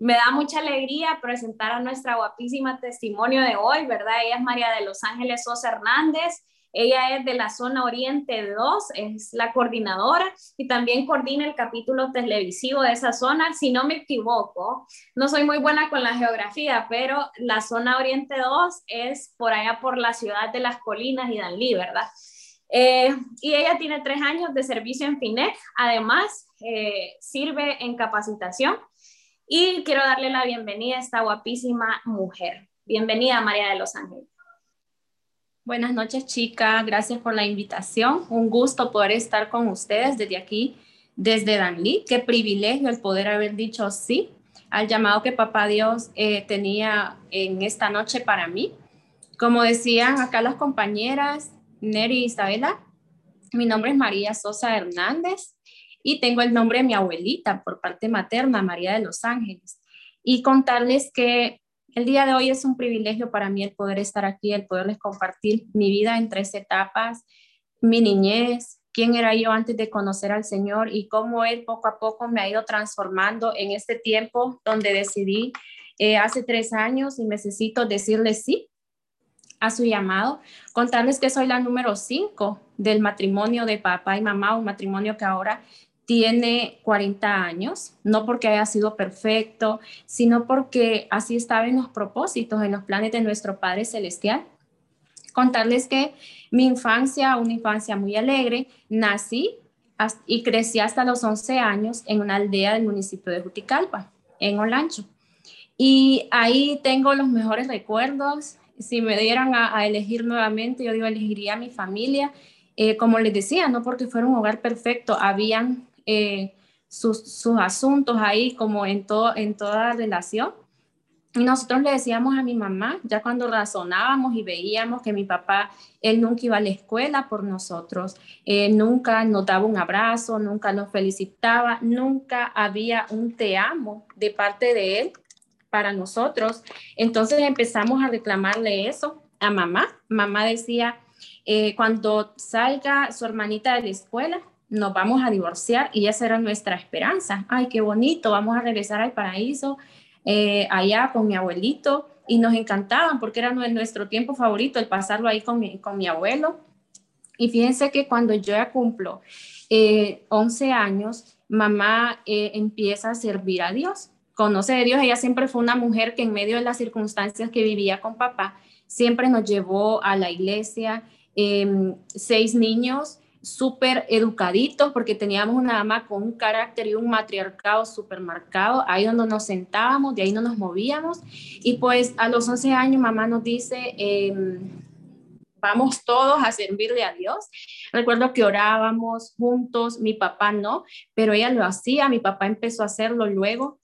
Me da mucha alegría presentar a nuestra guapísima testimonio de hoy, ¿verdad? Ella es María de los Ángeles Sosa Hernández. Ella es de la zona Oriente 2, es la coordinadora y también coordina el capítulo televisivo de esa zona. Si no me equivoco, no soy muy buena con la geografía, pero la zona Oriente 2 es por allá por la ciudad de las colinas y Danlí, ¿verdad? Eh, y ella tiene tres años de servicio en FINEC. Además, eh, sirve en capacitación. Y quiero darle la bienvenida a esta guapísima mujer. Bienvenida, María de los Ángeles. Buenas noches, chicas. Gracias por la invitación. Un gusto poder estar con ustedes desde aquí, desde Danlí. Qué privilegio el poder haber dicho sí al llamado que Papá Dios eh, tenía en esta noche para mí. Como decían acá las compañeras, Neri y Isabela. Mi nombre es María Sosa Hernández y tengo el nombre de mi abuelita por parte materna, María de los Ángeles. Y contarles que el día de hoy es un privilegio para mí el poder estar aquí, el poderles compartir mi vida en tres etapas, mi niñez, quién era yo antes de conocer al Señor y cómo Él poco a poco me ha ido transformando en este tiempo donde decidí eh, hace tres años y necesito decirle sí a su llamado. Contarles que soy la número cinco del matrimonio de papá y mamá, un matrimonio que ahora tiene 40 años, no porque haya sido perfecto, sino porque así estaba en los propósitos, en los planes de nuestro Padre Celestial. Contarles que mi infancia, una infancia muy alegre, nací y crecí hasta los 11 años en una aldea del municipio de Juticalpa, en Olancho. Y ahí tengo los mejores recuerdos, si me dieran a, elegir nuevamente, yo digo, elegiría a mi familia. Eh, como les decía, no porque fuera un hogar perfecto, habían eh, sus, asuntos ahí como en, todo, en toda relación. Y nosotros le decíamos a mi mamá, ya cuando razonábamos y veíamos que mi papá, él nunca iba a la escuela por nosotros, eh, nunca nos daba un abrazo, nunca nos felicitaba, nunca había un te amo de parte de él para nosotros. Entonces empezamos a reclamarle eso a mamá. Mamá decía, eh, cuando salga su hermanita de la escuela, nos vamos a divorciar y esa era nuestra esperanza. Ay, qué bonito, vamos a regresar al paraíso, eh, allá con mi abuelito. Y nos encantaban porque era nuestro tiempo favorito el pasarlo ahí con mi, con mi abuelo. Y fíjense que cuando yo ya cumplo 11 eh, años, mamá empieza a servir a Dios conoce de Dios. Ella siempre fue una mujer que en medio de las circunstancias que vivía con papá, siempre nos llevó a la iglesia. Em, seis niños súper educaditos porque teníamos una dama con un carácter y un matriarcado súper marcado, ahí donde nos sentábamos, de ahí no nos movíamos. Y pues a los 11 años mamá nos dice, em, vamos todos a servirle a Dios. Recuerdo que orábamos juntos, mi papá no, pero ella lo hacía, mi papá empezó a hacerlo luego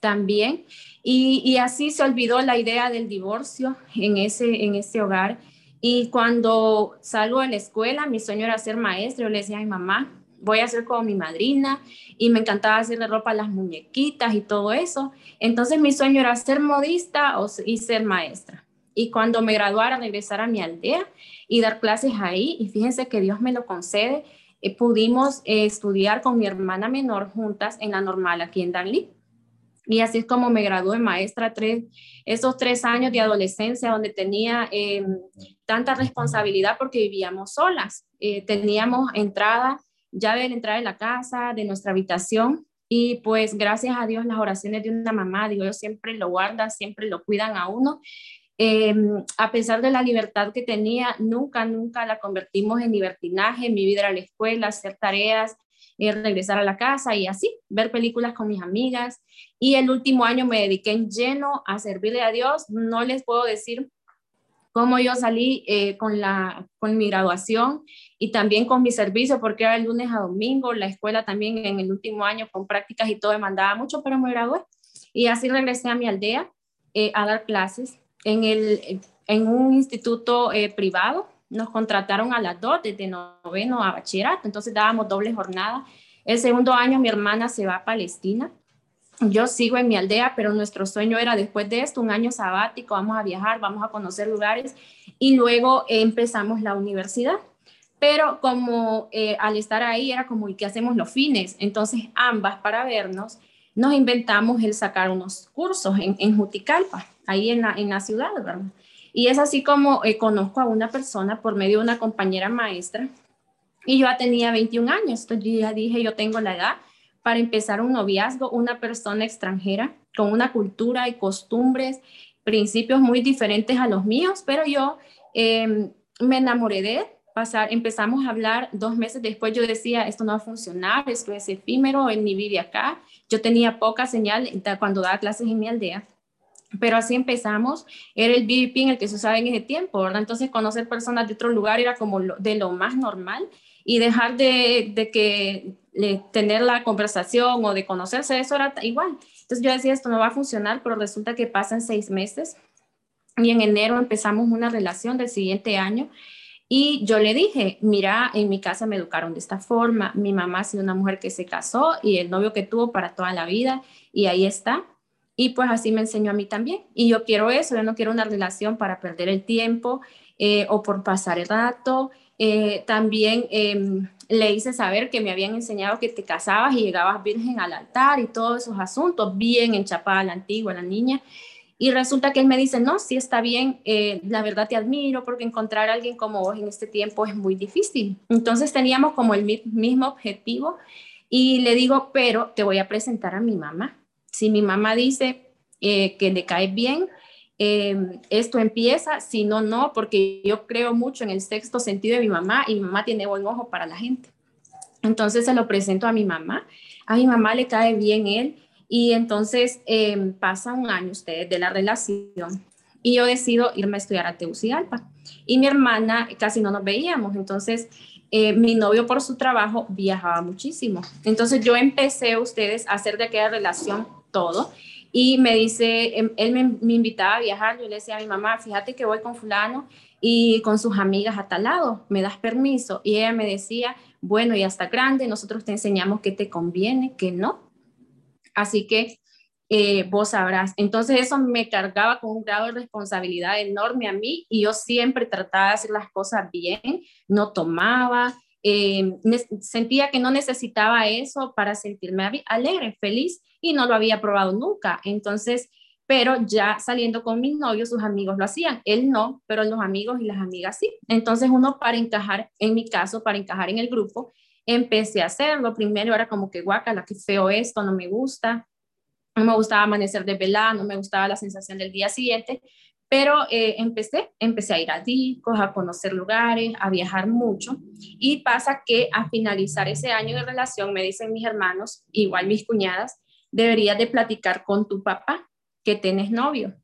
también. Y, así se olvidó la idea del divorcio en ese, en ese hogar. Y cuando salgo de la escuela, mi sueño era ser maestro. Yo le decía a mi mamá, voy a ser como mi madrina. Y me encantaba hacerle ropa a las muñequitas y todo eso. Entonces mi sueño era ser modista y ser maestra. Y cuando me graduara, regresar a mi aldea y dar clases ahí. Y fíjense que Dios me lo concede. Eh, pudimos eh, estudiar con mi hermana menor juntas en la normal aquí en Danlí. Y así es como me gradué maestra, tres, esos tres años de adolescencia donde tenía em, tanta responsabilidad porque vivíamos solas. Eh, teníamos entrada, llave de entrada de la casa, de nuestra habitación. Y pues gracias a Dios las oraciones de una mamá, digo yo, siempre lo guardan, siempre lo cuidan a uno. Em, a pesar de la libertad que tenía, nunca, nunca la convertimos en libertinaje. Mi vida era la escuela, hacer tareas, regresar a la casa y así, ver películas con mis amigas. Y el último año me dediqué en lleno a servirle a Dios. No les puedo decir cómo yo salí eh, con, la, con mi graduación y también con mi servicio, porque era el lunes a domingo, la escuela también en el último año con prácticas y todo demandaba mucho, pero me gradué. Y así regresé a mi aldea eh, a dar clases en, el, en un instituto eh, privado nos contrataron a las dos, desde noveno a bachillerato, entonces dábamos doble jornada. El segundo año mi hermana se va a Palestina, yo sigo en mi aldea, pero nuestro sueño era después de esto, un año sabático, vamos a viajar, vamos a conocer lugares y luego empezamos la universidad. Pero como eh, al estar ahí era como, ¿y qué hacemos los fines? Entonces ambas para vernos nos inventamos el sacar unos cursos en, en Juticalpa, ahí en la, en la ciudad, ¿verdad? Y es así como eh, conozco a una persona por medio de una compañera maestra y yo ya tenía 21 años, entonces ya dije, yo tengo la edad para empezar un noviazgo, una persona extranjera con una cultura y costumbres, principios muy diferentes a los míos, pero yo em, me enamoré de él, pasar, empezamos a hablar dos meses después, yo decía, esto no va a funcionar, esto es efímero, él ni vive acá, yo tenía poca señal cuando daba clases en mi aldea pero así empezamos, era el BBP en el que se usaba en ese tiempo, ¿verdad? Entonces conocer personas de otro lugar era como de lo más normal y dejar de, de que tener la conversación o de conocerse, eso era igual. Entonces yo decía, esto no va a funcionar, pero resulta que pasan seis meses y en enero empezamos una relación del siguiente año y yo le dije, mira, en mi casa me educaron de esta forma, mi mamá ha sido una mujer que se casó y el novio que tuvo para toda la vida y ahí está y pues así me enseñó a mí también. Y yo quiero eso, yo no quiero una relación para perder el tiempo eh, o por pasar el rato. Eh, también em, le hice saber que me habían enseñado que te casabas y llegabas virgen al altar y todos esos asuntos, bien enchapada la antigua, la niña. Y resulta que él me dice, no, sí está bien, eh, la verdad te admiro porque encontrar a alguien como vos en este tiempo es muy difícil. Entonces teníamos como el mismo objetivo y le digo, pero te voy a presentar a mi mamá si mi mamá dice eh, que le cae bien, eh, esto empieza, si no, no, porque yo creo mucho en el sexto sentido de mi mamá y mi mamá tiene buen ojo para la gente. Entonces se lo presento a mi mamá, a mi mamá le cae bien él y entonces eh, pasa un año ustedes de la relación y yo decido irme a estudiar a Tegucigalpa y mi hermana casi no nos veíamos, entonces mi novio por su trabajo viajaba muchísimo. Entonces yo empecé ustedes a hacer de aquella relación todo. Y me dice, em, él me, invitaba a viajar, yo le decía a mi mamá, fíjate que voy con fulano y con sus amigas a tal lado, ¿me das permiso? Y ella me decía, bueno, ya está grande, nosotros te enseñamos que te conviene, que no. Así que eh, vos sabrás. Entonces eso me cargaba con un grado de responsabilidad enorme a mí y yo siempre trataba de hacer las cosas bien, no tomaba, eh, sentía que no necesitaba eso para sentirme alegre, feliz y no lo había probado nunca. Entonces, pero ya saliendo con mis novios, sus amigos lo hacían. Él no, pero los amigos y las amigas sí. Entonces uno para encajar, en mi caso, para encajar en el grupo, empecé a hacerlo. Primero era como que guacala, que feo esto, no me gusta. No me gustaba amanecer de velada, no me gustaba la sensación del día siguiente, pero eh, empecé, empecé a ir a discos, a conocer lugares, a viajar mucho. Y pasa que a finalizar ese año de relación, me dicen mis hermanos, igual mis cuñadas, deberías de platicar con tu papá que tienes novio.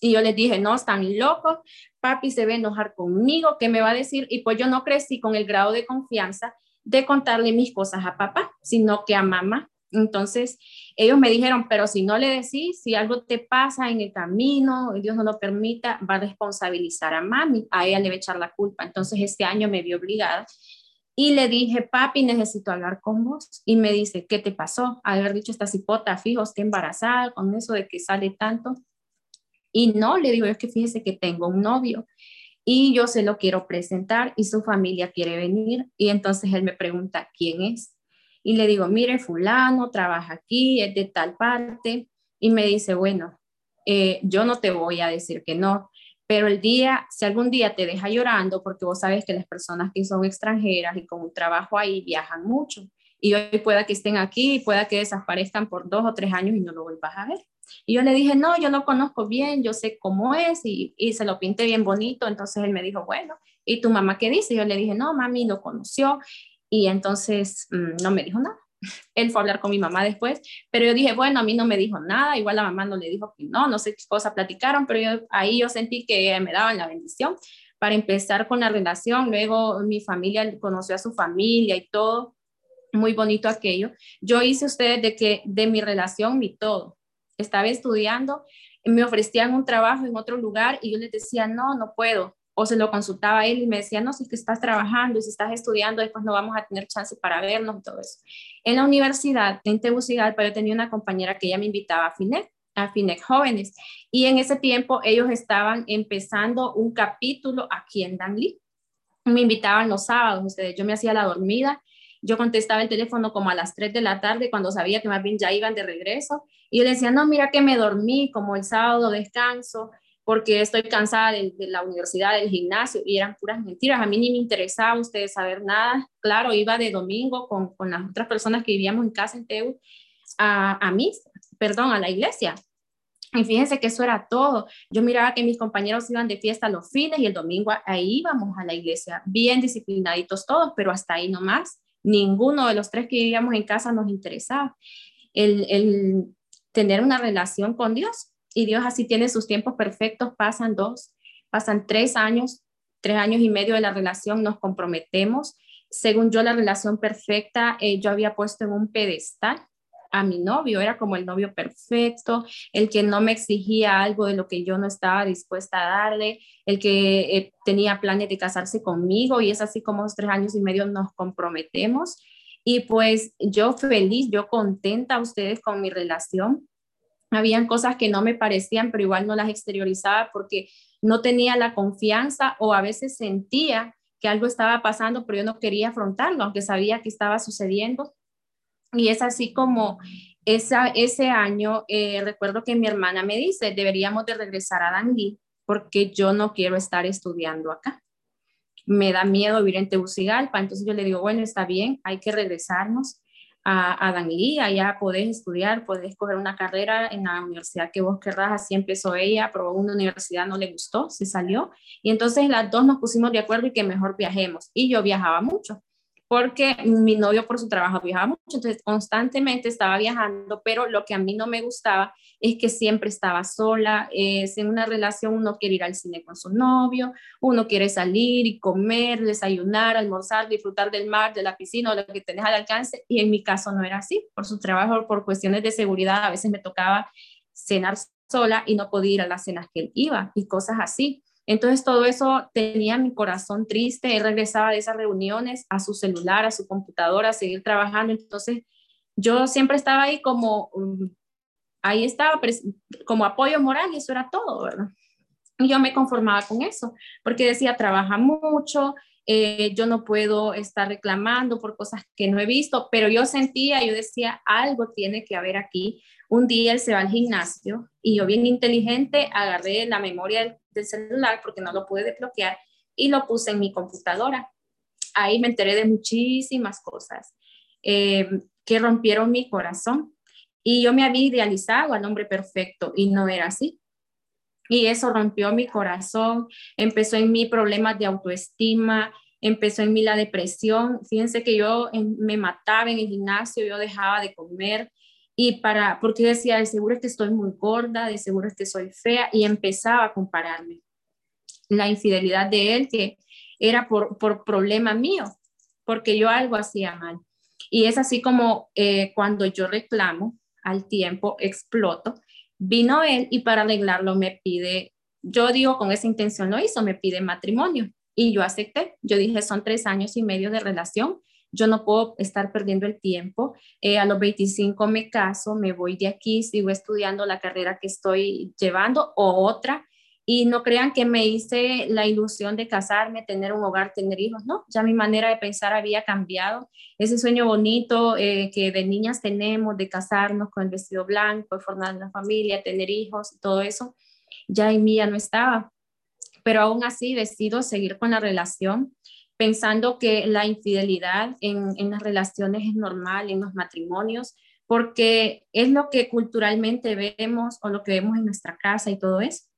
Y yo les dije, no, están locos, papi se va a enojar conmigo, ¿qué me va a decir? Y pues yo no crecí con el grado de confianza de contarle mis cosas a papá, sino que a mamá. Entonces, ellos me dijeron, pero si no le decís, si algo te pasa en el camino, Dios no lo permita, va a responsabilizar a mami, a ella le va a echar la culpa. Entonces, este año me vi obligada y le dije, papi, necesito hablar con vos. Y me dice, ¿qué te pasó? Haber dicho esta cipota, fijo, está embarazada con eso de que sale tanto. Y no, le digo, es que fíjese que tengo un novio y yo se lo quiero presentar y su familia quiere venir. Y entonces él me pregunta, ¿quién es? Y le digo, mire, fulano, trabaja aquí, es de tal parte. Y me dice, bueno, eh, yo no te voy a decir que no, pero el día, si algún día te deja llorando, porque vos sabes que las personas que son extranjeras y con un trabajo ahí viajan mucho, y hoy pueda que estén aquí pueda que desaparezcan por dos o tres años y no lo vuelvas a ver. Y yo le dije, no, yo lo conozco bien, yo sé cómo es y, y se lo pinté bien bonito. Entonces él me dijo, bueno, ¿y tu mamá qué dice? Yo le dije, no, mami lo conoció y entonces mm, no me dijo nada. Él fue a hablar con mi mamá después, pero yo dije, bueno, a mí no me dijo nada, igual la mamá no le dijo que no, no sé qué cosa platicaron, pero yo, ahí yo sentí que me daban la bendición para empezar con la relación. Luego mi familia conoció a su familia y todo, muy bonito aquello. Yo hice ustedes de que de mi relación mi todo. Estaba estudiando, me ofrecían un trabajo en otro lugar y yo les decía, no, no puedo o se lo consultaba a él y me decía, no, si que estás trabajando y si estás estudiando, después no vamos a tener chance para vernos y todo eso. En la universidad, en Tegucigalpa, yo tenía una compañera que ella me invitaba a FINEC, a FINEC Jóvenes, y en ese tiempo ellos estaban empezando un capítulo aquí en Danlí. Me invitaban los sábados, ustedes, yo me hacía la dormida yo contestaba el teléfono como a las 3 de la tarde cuando sabía que más bien ya iban de regreso y yo le decía, no, mira que me dormí como el sábado descanso porque estoy cansada de, la universidad, del gimnasio, y eran puras mentiras. A mí ni me interesaba ustedes saber nada. Claro, iba de domingo con, con las otras personas que vivíamos en casa en Teu a, a mí, perdón, a la iglesia. Y fíjense que eso era todo. Yo miraba que mis compañeros iban de fiesta los fines y el domingo ahí íbamos a la iglesia, bien disciplinaditos todos, pero hasta ahí nomás. Ninguno de los tres que vivíamos en casa nos interesaba. El, el tener una relación con Dios y Dios así tiene sus tiempos perfectos, pasan dos, pasan tres años, tres años y medio de la relación, nos comprometemos. Según yo, la relación perfecta, eh, yo había puesto en un pedestal a mi novio, era como el novio perfecto, el que no me exigía algo de lo que yo no estaba dispuesta a darle, el que eh, tenía planes de casarse conmigo y es así como los tres años y medio nos comprometemos. Y pues yo feliz, yo contenta a ustedes con mi relación habían cosas que no me parecían, pero igual no las exteriorizaba porque no tenía la confianza o a veces sentía que algo estaba pasando, pero yo no quería afrontarlo, aunque sabía que estaba sucediendo. Y es así como esa, ese año, eh, recuerdo que mi hermana me dice, deberíamos de regresar a Dangui porque yo no quiero estar estudiando acá. Me da miedo vivir en Tegucigalpa, entonces yo le digo, bueno, está bien, hay que regresarnos a, a allá podés estudiar, podés escoger una carrera en la universidad que vos querrás, así empezó ella, probó una universidad, no le gustó, se salió, y entonces las dos nos pusimos de acuerdo y que mejor viajemos, y yo viajaba mucho, porque mi novio por su trabajo viajaba mucho, entonces constantemente estaba viajando, pero lo que a mí no me gustaba es que siempre estaba sola, es en una relación uno quiere ir al cine con su novio, uno quiere salir y comer, desayunar, almorzar, disfrutar del mar, de la piscina o lo que tenés al alcance, y en mi caso no era así, por su trabajo, por cuestiones de seguridad, a veces me tocaba cenar sola y no podía ir a las cenas que él iba y cosas así. Entonces todo eso tenía mi corazón triste, él regresaba de esas reuniones a su celular, a su computadora, a seguir trabajando, entonces yo siempre estaba ahí como, mm, ahí estaba como apoyo moral y eso era todo, ¿verdad? Y yo me conformaba con eso, porque decía, trabaja mucho, eh, yo no puedo estar reclamando por cosas que no he visto, pero yo sentía, yo decía, algo tiene que haber aquí. Un día él se va al gimnasio y yo bien inteligente agarré la memoria del, celular porque no lo pude desbloquear y lo puse en mi computadora. Ahí me enteré de muchísimas cosas eh, que rompieron mi corazón y yo me había idealizado al hombre perfecto y no era así. Y eso rompió mi corazón, empezó en mí problemas de autoestima, empezó en mí la depresión. Fíjense que yo me mataba en el gimnasio, yo dejaba de comer y para, porque decía, de seguro es que estoy muy gorda, de seguro es que soy fea y empezaba a compararme. La infidelidad de él que era por, por problema mío, porque yo algo hacía mal. Y es así como eh, cuando yo reclamo al tiempo, exploto Vino él y para arreglarlo me pide, yo digo con esa intención lo hizo, me pide matrimonio y yo acepté. Yo dije, son tres años y medio de relación, yo no puedo estar perdiendo el tiempo. Eh, a los 25 me caso, me voy de aquí, sigo estudiando la carrera que estoy llevando o otra y no crean que me hice la ilusión de casarme, tener un hogar, tener hijos, no, ya mi manera de pensar había cambiado. Ese sueño bonito eh, que de niñas tenemos, de casarnos con el vestido blanco, formar una familia, tener hijos, todo eso, ya en mí ya no estaba. Pero aún así decido seguir con la relación, pensando que la infidelidad en, en las relaciones es normal, en los matrimonios, porque es lo que culturalmente vemos o lo que vemos en nuestra casa y todo eso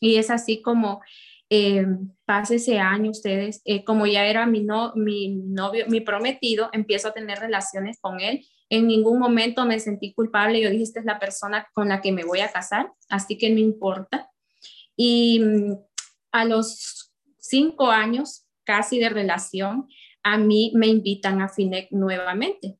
y es así como eh, ese año, ustedes, eh, como ya era mi, no, mi novio, mi prometido, empiezo a tener relaciones con él. En ningún momento me sentí culpable. Yo dije, esta es la persona con la que me voy a casar, así que no importa. Y mm, a los cinco años casi de relación, a mí me invitan a FINEC nuevamente.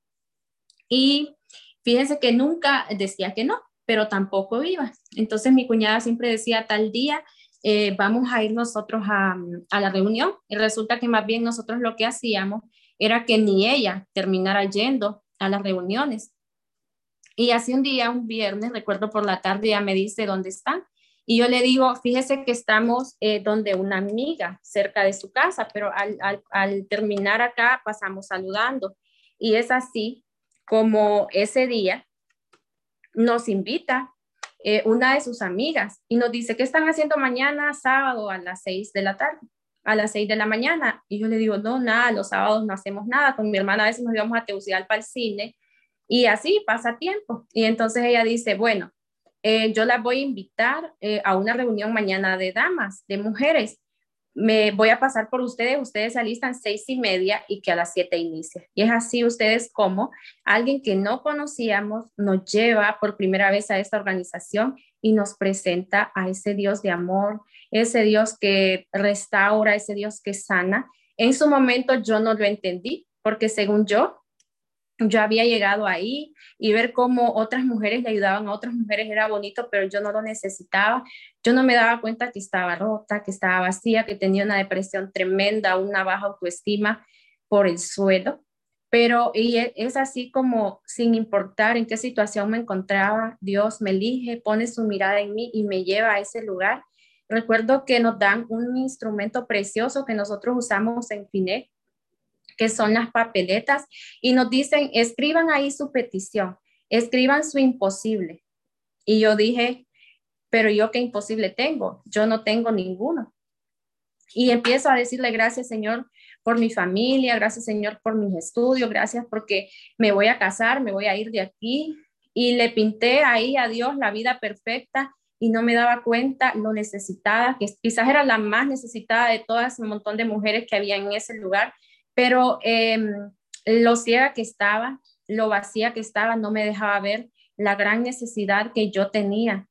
Y fíjense que nunca decía que no pero tampoco iba. Entonces mi cuñada siempre decía, tal día eh, vamos a ir nosotros a, la reunión y resulta que más bien nosotros lo que hacíamos era que ni ella terminara yendo a las reuniones. Y así un día, un viernes, recuerdo por la tarde, ella me dice, ¿dónde están? Y yo le digo, fíjese que estamos eh, donde una amiga, cerca de su casa, pero al, al, al terminar acá pasamos saludando. Y es así como ese día nos invita eh, una de sus amigas y nos dice, ¿qué están haciendo mañana sábado a las seis de la tarde? A las seis de la mañana. Y yo le digo, no, nada, los sábados no hacemos nada. Con mi hermana a veces nos íbamos a Tegucigalpa al cine y así pasa tiempo. Y entonces ella dice, bueno, eh, yo las voy a invitar eh, a una reunión mañana de damas, de mujeres. Me voy a pasar por ustedes, ustedes alistan seis y media y que a las siete inicie. Y es así ustedes como alguien que no conocíamos nos lleva por primera vez a esta organización y nos presenta a ese Dios de amor, ese Dios que restaura, ese Dios que sana. En su momento yo no lo entendí porque según yo, yo había llegado ahí y ver cómo otras mujeres le ayudaban a otras mujeres era bonito, pero yo no lo necesitaba. Yo no me daba cuenta que estaba rota, que estaba vacía, que tenía una depresión tremenda, una baja autoestima por el suelo. Pero y e, es así como sin importar en qué situación me encontraba, Dios me elige, pone su mirada en mí y me lleva a ese lugar. Recuerdo que nos dan un instrumento precioso que nosotros usamos en FINEC, que son las papeletas, y nos dicen, escriban ahí su petición, escriban su imposible. Y yo dije, pero yo qué imposible tengo, yo no tengo ninguno. Y empiezo a decirle gracias Señor por mi familia, gracias Señor por mis estudios, gracias porque me voy a casar, me voy a ir de aquí. Y le pinté ahí a Dios la vida perfecta y no me daba cuenta lo necesitada, que quizás era la más necesitada de todas un montón de mujeres que había en ese lugar pero em, lo ciega que estaba, lo vacía que estaba, no me dejaba ver la gran necesidad que yo tenía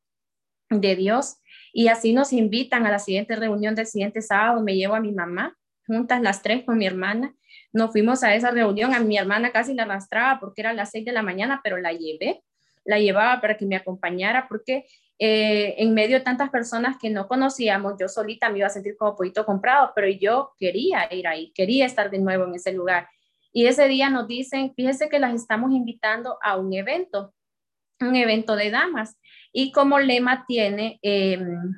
de Dios. Y así nos invitan a la siguiente reunión del siguiente sábado. Me llevo a mi mamá, juntas las tres con mi hermana. Nos fuimos a esa reunión. A mi hermana casi la arrastraba porque era las seis de la mañana, pero la llevé. La llevaba para que me acompañara porque eh, en medio de tantas personas que no conocíamos, yo solita me iba a sentir como poquito comprado, pero yo quería ir ahí, quería estar de nuevo en ese lugar. Y ese día nos dicen, fíjese que las estamos invitando a un evento, un evento de damas. Y como lema tiene, em,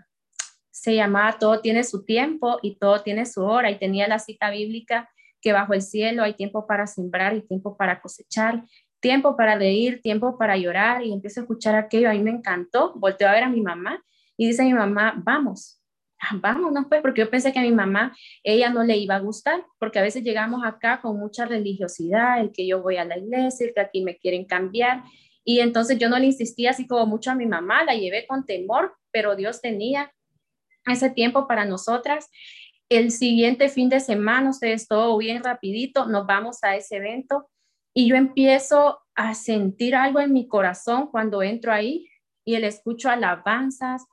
se llama Todo tiene su tiempo y todo tiene su hora. Y tenía la cita bíblica que bajo el cielo hay tiempo para sembrar y tiempo para cosechar tiempo para reír, tiempo para llorar y empiezo a escuchar aquello, a mí me encantó, volteo a ver a mi mamá y dice mi mamá, vamos, vámonos pues, porque yo pensé que a mi mamá, ella no le iba a gustar, porque a veces llegamos acá con mucha religiosidad, el que yo voy a la iglesia, el que aquí me quieren cambiar, y entonces yo no le insistí así como mucho a mi mamá, la llevé con temor, pero Dios tenía ese tiempo para nosotras. El siguiente fin de semana, ustedes todo bien rapidito, nos vamos a ese evento y yo empiezo a sentir algo en mi corazón cuando entro ahí y el escucho alabanzas,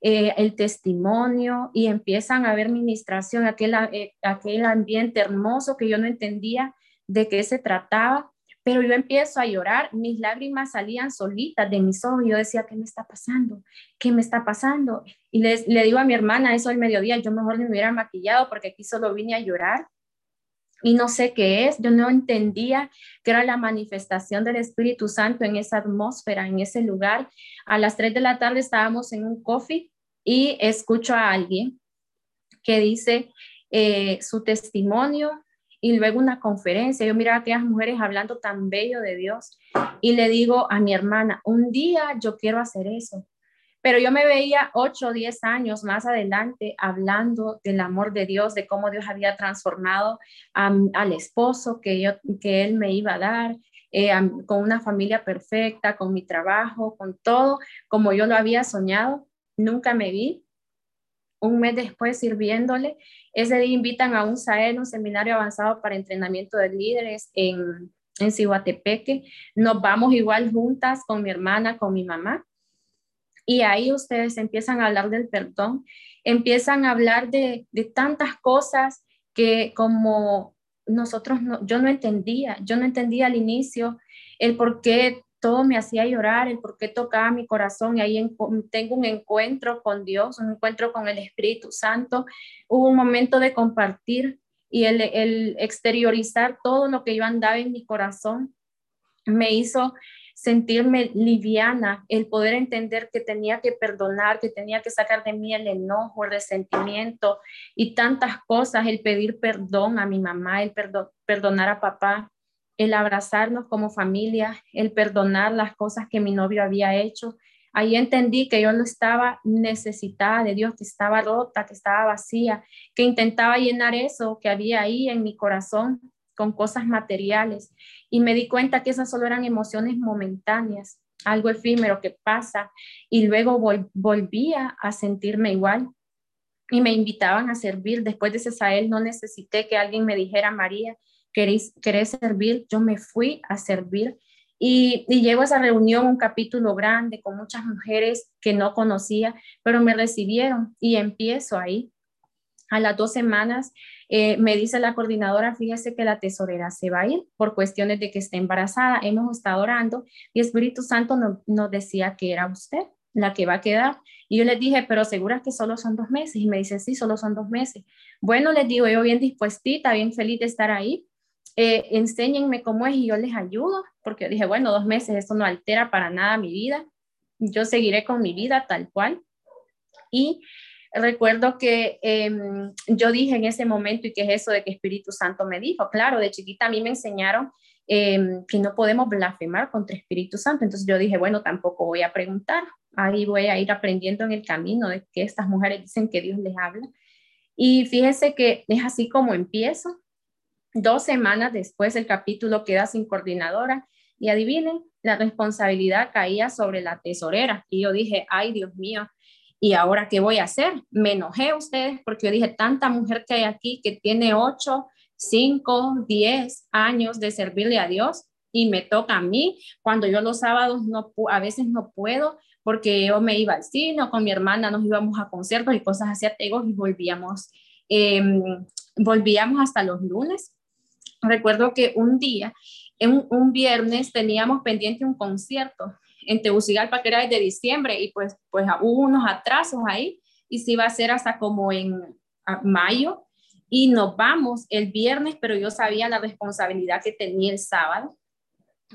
eh, el testimonio y empiezan a ver ministración, aquel, eh, aquel ambiente hermoso que yo no entendía de qué se trataba, pero yo empiezo a llorar, mis lágrimas salían solitas de mis ojos, yo decía, ¿qué me está pasando? ¿Qué me está pasando? Y le, le digo a mi hermana eso al mediodía, yo mejor me hubiera maquillado porque aquí solo vine a llorar y no sé qué es, yo no entendía que era la manifestación del Espíritu Santo en esa atmósfera, en ese lugar. A las 3 de la tarde estábamos en un coffee y escucho a alguien que dice eh, su testimonio y luego una conferencia. Yo miraba a aquellas mujeres hablando tan bello de Dios y le digo a mi hermana, un día yo quiero hacer eso. Pero yo me veía ocho o diez años más adelante hablando del amor de Dios, de cómo Dios había transformado al esposo que, yo, que Él me iba a dar, eh, con una familia perfecta, con mi trabajo, con todo, como yo lo había soñado. Nunca me vi. Un mes después sirviéndole, ese día invitan a un SAEL, un seminario avanzado para entrenamiento de líderes en, en Cihuatepeque. Nos vamos igual juntas con mi hermana, con mi mamá y ahí ustedes empiezan a hablar del perdón, empiezan a hablar de, tantas cosas que como nosotros, no, yo no entendía, yo no entendía al inicio el por qué todo me hacía llorar, el por qué tocaba mi corazón y ahí tengo un encuentro con Dios, un encuentro con el Espíritu Santo. Hubo un momento de compartir y el exteriorizar todo lo que yo andaba en mi corazón me hizo sentirme liviana, el poder entender que tenía que perdonar, que tenía que sacar de mí el enojo, el resentimiento y tantas cosas, el pedir perdón a mi mamá, el perdonar a papá, el abrazarnos como familia, el perdonar las cosas que mi novio había hecho. Ahí entendí que yo no estaba necesitada de Dios, que estaba rota, que estaba vacía, que intentaba llenar eso que había ahí en mi corazón con cosas materiales. Y me di cuenta que esas solo eran emociones momentáneas, algo efímero que pasa. Y luego volvía a sentirme igual. Y me invitaban a servir. Después de Cesael no necesité que alguien me dijera, María, ¿querés, querés servir? Yo me fui a servir. Y, y, llego a esa reunión, un capítulo grande con muchas mujeres que no conocía, pero me recibieron y empiezo ahí. A las dos semanas eh, me dice la coordinadora, fíjese que la tesorera se va a ir por cuestiones de que está embarazada. Hemos estado orando y Espíritu Santo nos decía que era usted la que va a quedar. Y yo les dije, pero segura que solo son dos meses. Y me dice, sí, solo son dos meses. Bueno, les digo, yo bien dispuestita, bien feliz de estar ahí. Eh, enséñenme cómo es y yo les ayudo, porque dije, bueno, dos meses, esto no altera para nada mi vida. Yo seguiré con mi vida tal cual. Y recuerdo que em, yo dije en ese momento, ¿y qué es eso de que Espíritu Santo me dijo? Claro, de chiquita a mí me enseñaron em, que no podemos blasfemar contra Espíritu Santo. Entonces yo dije, bueno, tampoco voy a preguntar. Ahí voy a ir aprendiendo en el camino de que estas mujeres dicen que Dios les habla. Y fíjese que es así como empiezo. Dos semanas después el capítulo queda sin coordinadora y adivinen, la responsabilidad caía sobre la tesorera. Y yo dije, ay Dios mío, ¿Y ahora qué voy a hacer? Me enojé ustedes porque yo dije, tanta mujer que hay aquí que tiene 8, 5, 10 años de servirle a Dios y me toca a mí cuando yo los sábados no a veces no puedo porque yo me iba al cine con mi hermana nos íbamos a conciertos y cosas así a y volvíamos em, volvíamos hasta los lunes recuerdo que un día en un viernes teníamos pendiente un concierto en Tegucigalpa, que era desde diciembre, y pues, pues hubo unos atrasos ahí, y se iba a hacer hasta como en mayo, y nos vamos el viernes, pero yo sabía la responsabilidad que tenía el sábado,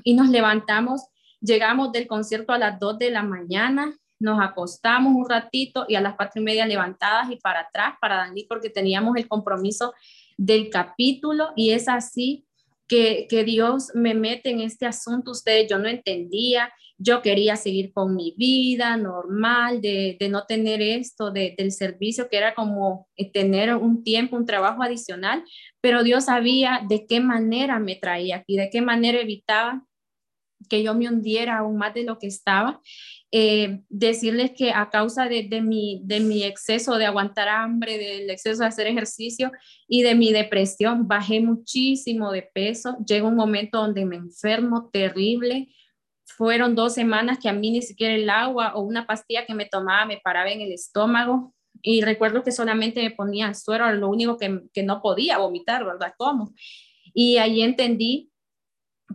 y nos levantamos, llegamos del concierto a las 2 de la mañana, nos acostamos un ratito y a las cuatro y media levantadas y para atrás para Dani porque teníamos el compromiso del capítulo y es así que, que, Dios me mete en este asunto. Ustedes, yo no entendía, yo quería seguir con mi vida normal, de, no tener esto del servicio, que era como eh, tener un tiempo, un trabajo adicional, pero Dios sabía de qué manera me traía aquí, de qué manera evitaba que yo me hundiera aún más de lo que estaba. Eh, decirles que a causa de, mi, de mi exceso de aguantar hambre, del exceso de hacer ejercicio y de mi depresión, bajé muchísimo de peso. Llega un momento donde me enfermo terrible fueron dos semanas que a mí ni siquiera el agua o una pastilla que me tomaba me paraba en el estómago. Y recuerdo que solamente me ponía suero, lo único que, que no podía vomitar, ¿verdad? ¿Cómo? Y ahí entendí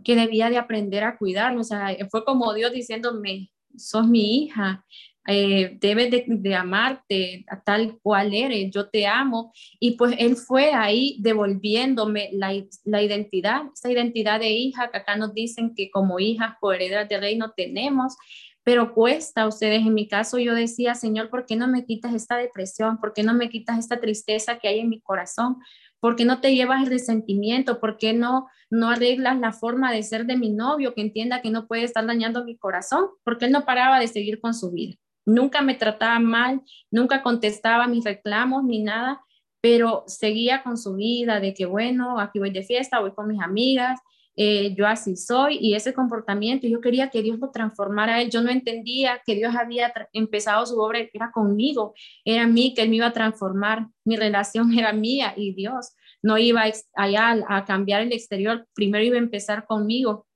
que debía de aprender a cuidarme. O sea, fue como Dios diciéndome, sos mi hija, eh, debes de, amarte a tal cual eres, yo te amo. Y pues él fue ahí devolviéndome la, la identidad, esa identidad de hija que acá nos dicen que como hijas coherederas de reino tenemos, pero cuesta ustedes. En mi caso yo decía, Señor, ¿por qué no me quitas esta depresión? ¿Por qué no me quitas esta tristeza que hay en mi corazón? ¿Por qué no te llevas el resentimiento? ¿Por qué no, no arreglas la forma de ser de mi novio que entienda que no puede estar dañando mi corazón? Porque él no paraba de seguir con su vida. Nunca me trataba mal, nunca contestaba mis reclamos ni nada, pero seguía con su vida de que, bueno, aquí voy de fiesta, voy con mis amigas, eh, yo así soy y ese comportamiento, yo quería que Dios lo transformara a él. Yo no entendía que Dios había empezado su obra, era conmigo, era mí, que él me iba a transformar. Mi relación era mía y Dios no iba allá a cambiar el exterior, primero iba a empezar conmigo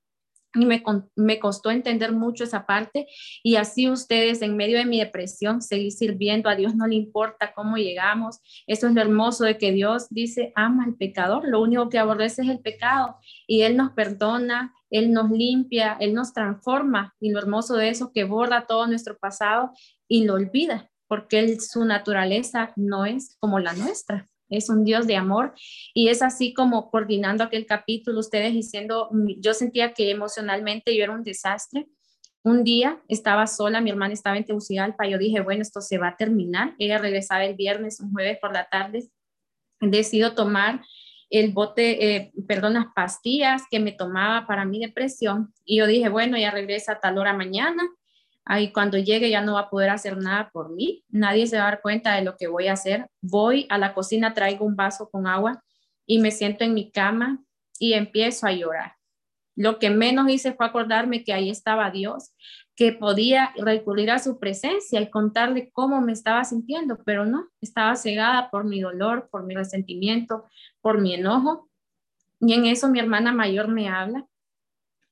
y me, me, costó entender mucho esa parte y así ustedes en medio de mi depresión seguir sirviendo a Dios no le importa cómo llegamos eso es lo hermoso de que Dios dice ama al pecador lo único que aborrece es el pecado y Él nos perdona Él nos limpia Él nos transforma y lo hermoso de eso que borra todo nuestro pasado y lo olvida porque él, su naturaleza no es como la nuestra es un Dios de amor y es así como coordinando aquel capítulo, ustedes diciendo, yo sentía que emocionalmente yo era un desastre. Un día estaba sola, mi hermana estaba en Tegucigalpa, yo dije, bueno, esto se va a terminar. Ella regresaba el viernes, un jueves por la tarde. Decido tomar el bote, eh, perdón, las pastillas que me tomaba para mi depresión. Y yo dije, bueno, ya regresa a tal hora mañana. Ahí cuando llegue ya no va a poder hacer nada por mí. Nadie se va a dar cuenta de lo que voy a hacer. Voy a la cocina, traigo un vaso con agua y me siento en mi cama y empiezo a llorar. Lo que menos hice fue acordarme que ahí estaba Dios, que podía recurrir a su presencia y contarle cómo me estaba sintiendo, pero no, estaba cegada por mi dolor, por mi resentimiento, por mi enojo. Y en eso mi hermana mayor me habla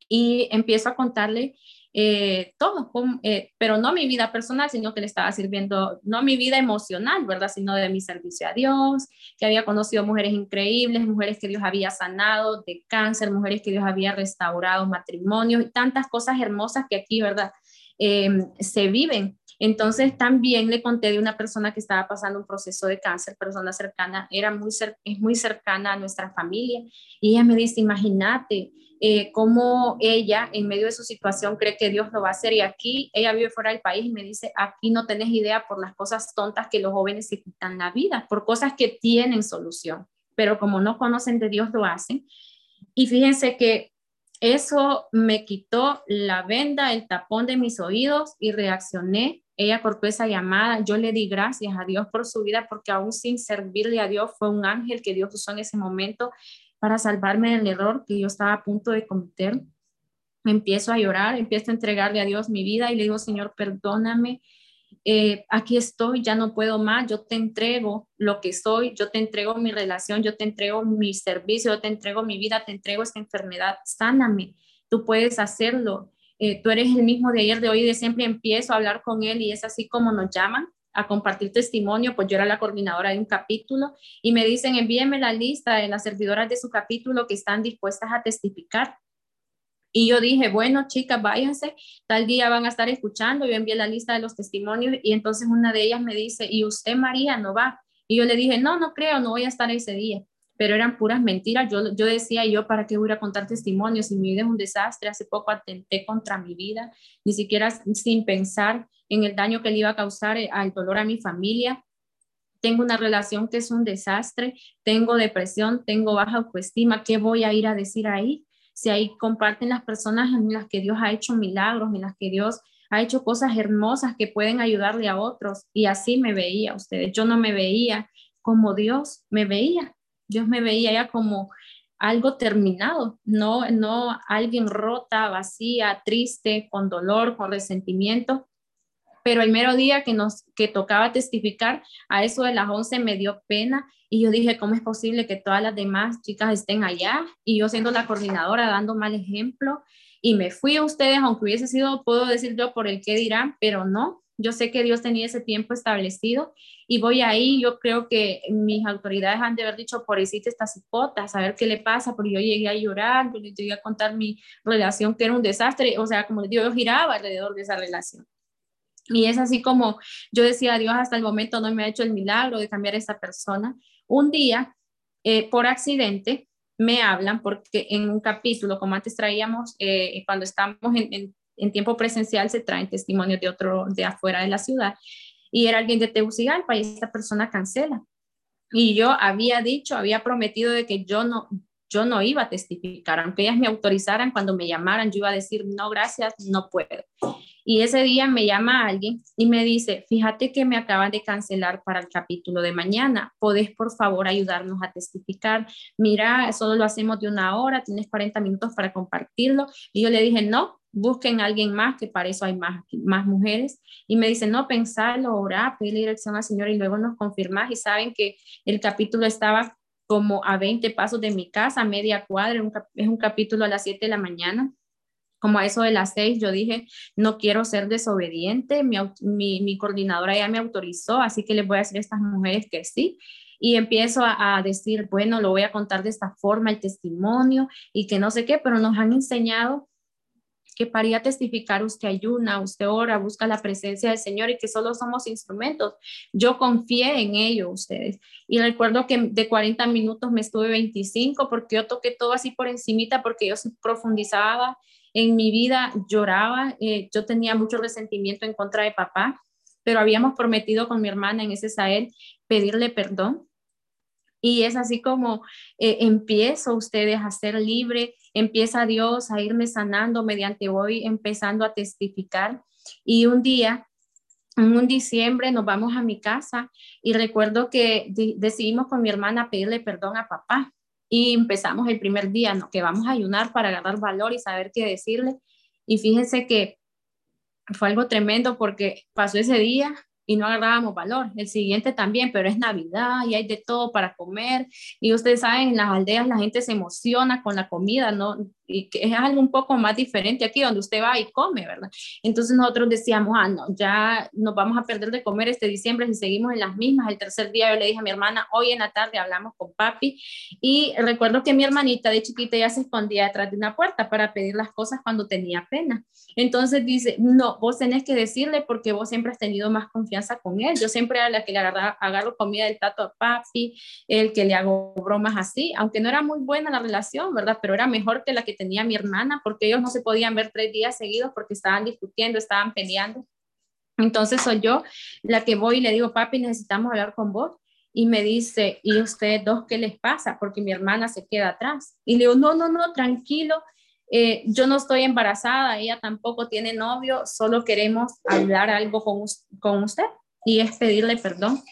y empiezo a contarle eh, todo, eh, pero no mi vida personal, sino que le estaba sirviendo, no mi vida emocional, ¿verdad? Sino de mi servicio a Dios, que había conocido mujeres increíbles, mujeres que Dios había sanado de cáncer, mujeres que Dios había restaurado matrimonios y tantas cosas hermosas que aquí, ¿verdad? Em, se viven. Entonces también le conté de una persona que estaba pasando un proceso de cáncer, persona cercana, era muy, es muy cercana a nuestra familia y ella me dice, imagínate, eh, cómo ella en medio de su situación cree que Dios lo va a hacer y aquí ella vive fuera del país y me dice, aquí no tenés idea por las cosas tontas que los jóvenes se quitan la vida, por cosas que tienen solución, pero como no conocen de Dios lo hacen. Y fíjense que eso me quitó la venda, el tapón de mis oídos y reaccioné. Ella cortó esa llamada. Yo le di gracias a Dios por su vida porque aún sin servirle a Dios fue un ángel que Dios usó en ese momento para salvarme del error que yo estaba a punto de cometer. Empiezo a llorar, empiezo a entregarle a Dios mi vida y le digo, Señor, perdóname, eh, aquí estoy, ya no puedo más, yo te entrego lo que soy, yo te entrego mi relación, yo te entrego mi servicio, yo te entrego mi vida, te entrego esta enfermedad, sáname, tú puedes hacerlo. Eh, tú eres el mismo de ayer, de hoy, de siempre. Empiezo a hablar con él y es así como nos llaman a compartir testimonio, pues yo era la coordinadora de un capítulo y me dicen, envíeme la lista de las servidoras de su capítulo que están dispuestas a testificar. Y yo dije, bueno, chicas, váyanse, tal día van a estar escuchando. Yo envié la lista de los testimonios y entonces una de ellas me dice, ¿y usted, María, no va? Y yo le dije, no, no creo, no voy a estar ese día. Pero eran puras mentiras. Yo, yo decía, yo, ¿para qué voy a contar testimonios? Si mi vida es un desastre, hace poco atenté contra mi vida, ni siquiera sin pensar en el daño que le iba a causar eh, al dolor a mi familia. Tengo una relación que es un desastre, tengo depresión, tengo baja autoestima. ¿Qué voy a ir a decir ahí? Si ahí comparten las personas en las que Dios ha hecho milagros, en las que Dios ha hecho cosas hermosas que pueden ayudarle a otros. Y así me veía ustedes. Yo no me veía como Dios me veía. Dios me veía ya como algo terminado, no, no alguien rota, vacía, triste, con dolor, con resentimiento, pero el mero día que nos que tocaba testificar, a eso de las 11 me dio pena y yo dije, ¿cómo es posible que todas las demás chicas estén allá? Y yo siendo la coordinadora dando mal ejemplo y me fui a ustedes, aunque hubiese sido, puedo decir yo, por el que dirán, pero no, yo sé que Dios tenía ese tiempo establecido y voy ahí, yo creo que mis autoridades han de haber dicho, por pobrecita esta cipota, a saber qué le pasa, porque yo llegué a llorar, yo le llegué a contar mi relación que era un desastre, o sea, como les digo, yo giraba alrededor de esa relación. Y es así como yo decía, Dios hasta el momento no me ha hecho el milagro de cambiar a esa persona. Un día, eh, por accidente, me hablan porque en un capítulo, como antes traíamos, eh, cuando estamos en, en, tiempo presencial, se traen testimonios de otro, de afuera de la ciudad, y era alguien de Tegucigalpa y esta persona cancela. Y yo había dicho, había prometido de que yo no, yo no iba a testificar, aunque ellas me autorizaran, cuando me llamaran, yo iba a decir, no, gracias, no puedo. Y ese día me llama alguien y me dice, fíjate que me acaban de cancelar para el capítulo de mañana, ¿podés por favor ayudarnos a testificar? Mira, solo lo hacemos de una hora, tienes 40 minutos para compartirlo. Y yo le dije, no, busquen a alguien más, que para eso hay más, más mujeres. Y me dice, no, pensarlo, orar, pedirle dirección al Señor y luego nos confirmas. Y saben que el capítulo estaba como a 20 pasos de mi casa, media cuadra, es un capítulo a las 7 de la mañana. Como a eso de las 6, yo dije, no quiero ser desobediente, mi, mi, coordinadora ya me autorizó, así que les voy a decir a estas mujeres que sí y empiezo a, a, decir, bueno, lo voy a contar de esta forma, el testimonio y que no sé qué, pero nos han enseñado que para ir a testificar usted ayuna, usted ora, busca la presencia del Señor y que solo somos instrumentos. Yo confié en ello ustedes. Y recuerdo que de 40 minutos me estuve 25 porque yo toqué todo así por encimita porque yo profundizaba en mi vida, lloraba, eh, yo tenía mucho resentimiento en contra de papá, pero habíamos prometido con mi hermana en ese Sael pedirle perdón Y es así como eh, empiezo ustedes a ser libre, empieza Dios a irme sanando mediante voy empezando a testificar. Y un día, en un diciembre, nos vamos a mi casa y recuerdo que decidimos con mi hermana pedirle perdón a papá. Y empezamos el primer día, ¿no? que vamos a ayunar para agarrar valor y saber qué decirle. Y fíjense que fue algo tremendo porque pasó ese día y no agarrábamos valor. El siguiente también, pero es Navidad y hay de todo para comer. Y ustedes saben, en las aldeas la gente se emociona con la comida, ¿no? Y que es algo un poco más diferente aquí donde usted va y come, ¿verdad? Entonces nosotros decíamos, ah, no, ya nos vamos a perder de comer este diciembre si seguimos en las mismas. El tercer día yo le dije a mi hermana, hoy en la tarde hablamos con papi y recuerdo que mi hermanita de chiquita ya se escondía detrás de una puerta para pedir las cosas cuando tenía pena. Entonces dice, no, vos tenés que decirle porque vos siempre has tenido más confianza con él. Yo siempre era la que le agarro comida del tato a papi, el que le hago bromas así, aunque no era muy buena la relación, ¿verdad? Pero era mejor que la que tenía mi hermana, porque ellos no se podían ver tres días seguidos porque estaban discutiendo, estaban peleando. Entonces soy yo la que voy y le digo, papi, necesitamos hablar con vos. Y me dice, ¿y ustedes dos qué les pasa? Porque mi hermana se queda atrás. Y le digo, no, no, no, tranquilo, eh, yo no estoy embarazada, ella tampoco tiene novio, solo queremos hablar algo con, con usted y es pedirle perdón.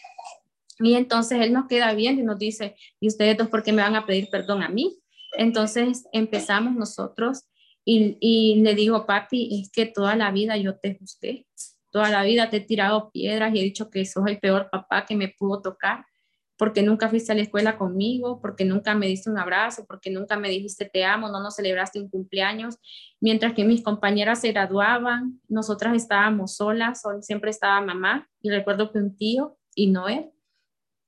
Y entonces él nos queda bien y nos dice, ¿y ustedes dos por qué me van a pedir perdón a mí? Entonces empezamos nosotros y, le digo, papi, es que toda la vida yo te juzgué, toda la vida te he tirado piedras y he dicho que sos el peor papá que me pudo tocar, porque nunca fuiste a la escuela conmigo, porque nunca me diste un abrazo, porque nunca me dijiste te amo, no nos celebraste un cumpleaños, mientras que mis compañeras se graduaban, nosotras estábamos solas, siempre estaba mamá y recuerdo que un tío y no él.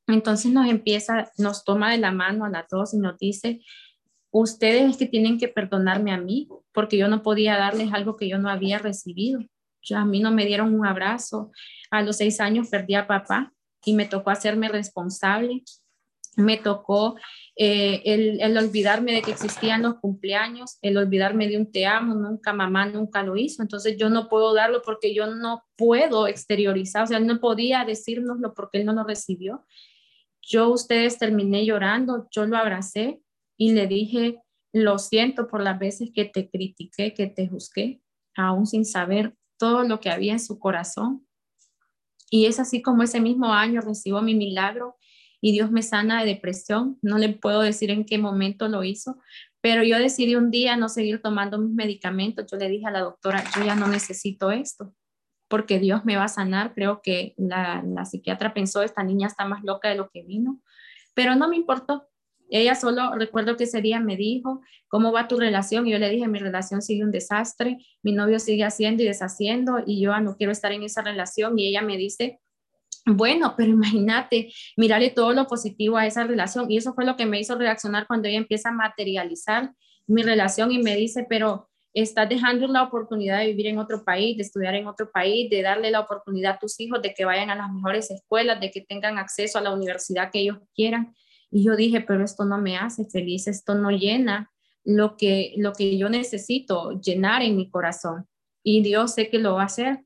Entonces nos empieza, nos toma de la mano a las dos y nos dice, ustedes es que tienen que perdonarme a mí, porque yo no podía darles algo que yo no había recibido. Ya a mí no me dieron un abrazo. A los seis años perdí a papá y me tocó hacerme responsable. Me tocó eh, el, el, olvidarme de que existían los cumpleaños, el olvidarme de un te amo, nunca mamá nunca lo hizo. Entonces yo no puedo darlo porque yo no puedo exteriorizar, o sea, no podía decírnoslo porque él no lo recibió. Yo ustedes terminé llorando, yo lo abracé, y le dije, lo siento por las veces que te critiqué, que te juzgué, aún sin saber todo lo que había en su corazón. Y es así como ese mismo año recibo mi milagro y Dios me sana de depresión. No le puedo decir en qué momento lo hizo, pero yo decidí un día no seguir tomando mis medicamentos. Yo le dije a la doctora, yo ya no necesito esto porque Dios me va a sanar. Creo que la, la psiquiatra pensó, esta niña está más loca de lo que vino, pero no me importó. Ella solo recuerdo que ese día me dijo, ¿cómo va tu relación? Y yo le dije, mi relación sigue un desastre, mi novio sigue haciendo y deshaciendo y yo no quiero estar en esa relación. Y ella me dice, bueno, pero imagínate, mirarle todo lo positivo a esa relación. Y eso fue lo que me hizo reaccionar cuando ella empieza a materializar mi relación y me dice, pero estás dejando la oportunidad de vivir en otro país, de estudiar en otro país, de darle la oportunidad a tus hijos de que vayan a las mejores escuelas, de que tengan acceso a la universidad que ellos quieran. Y yo dije, pero esto no me hace feliz, esto no llena lo que, lo que yo necesito llenar en mi corazón. Y Dios sé que lo va a hacer.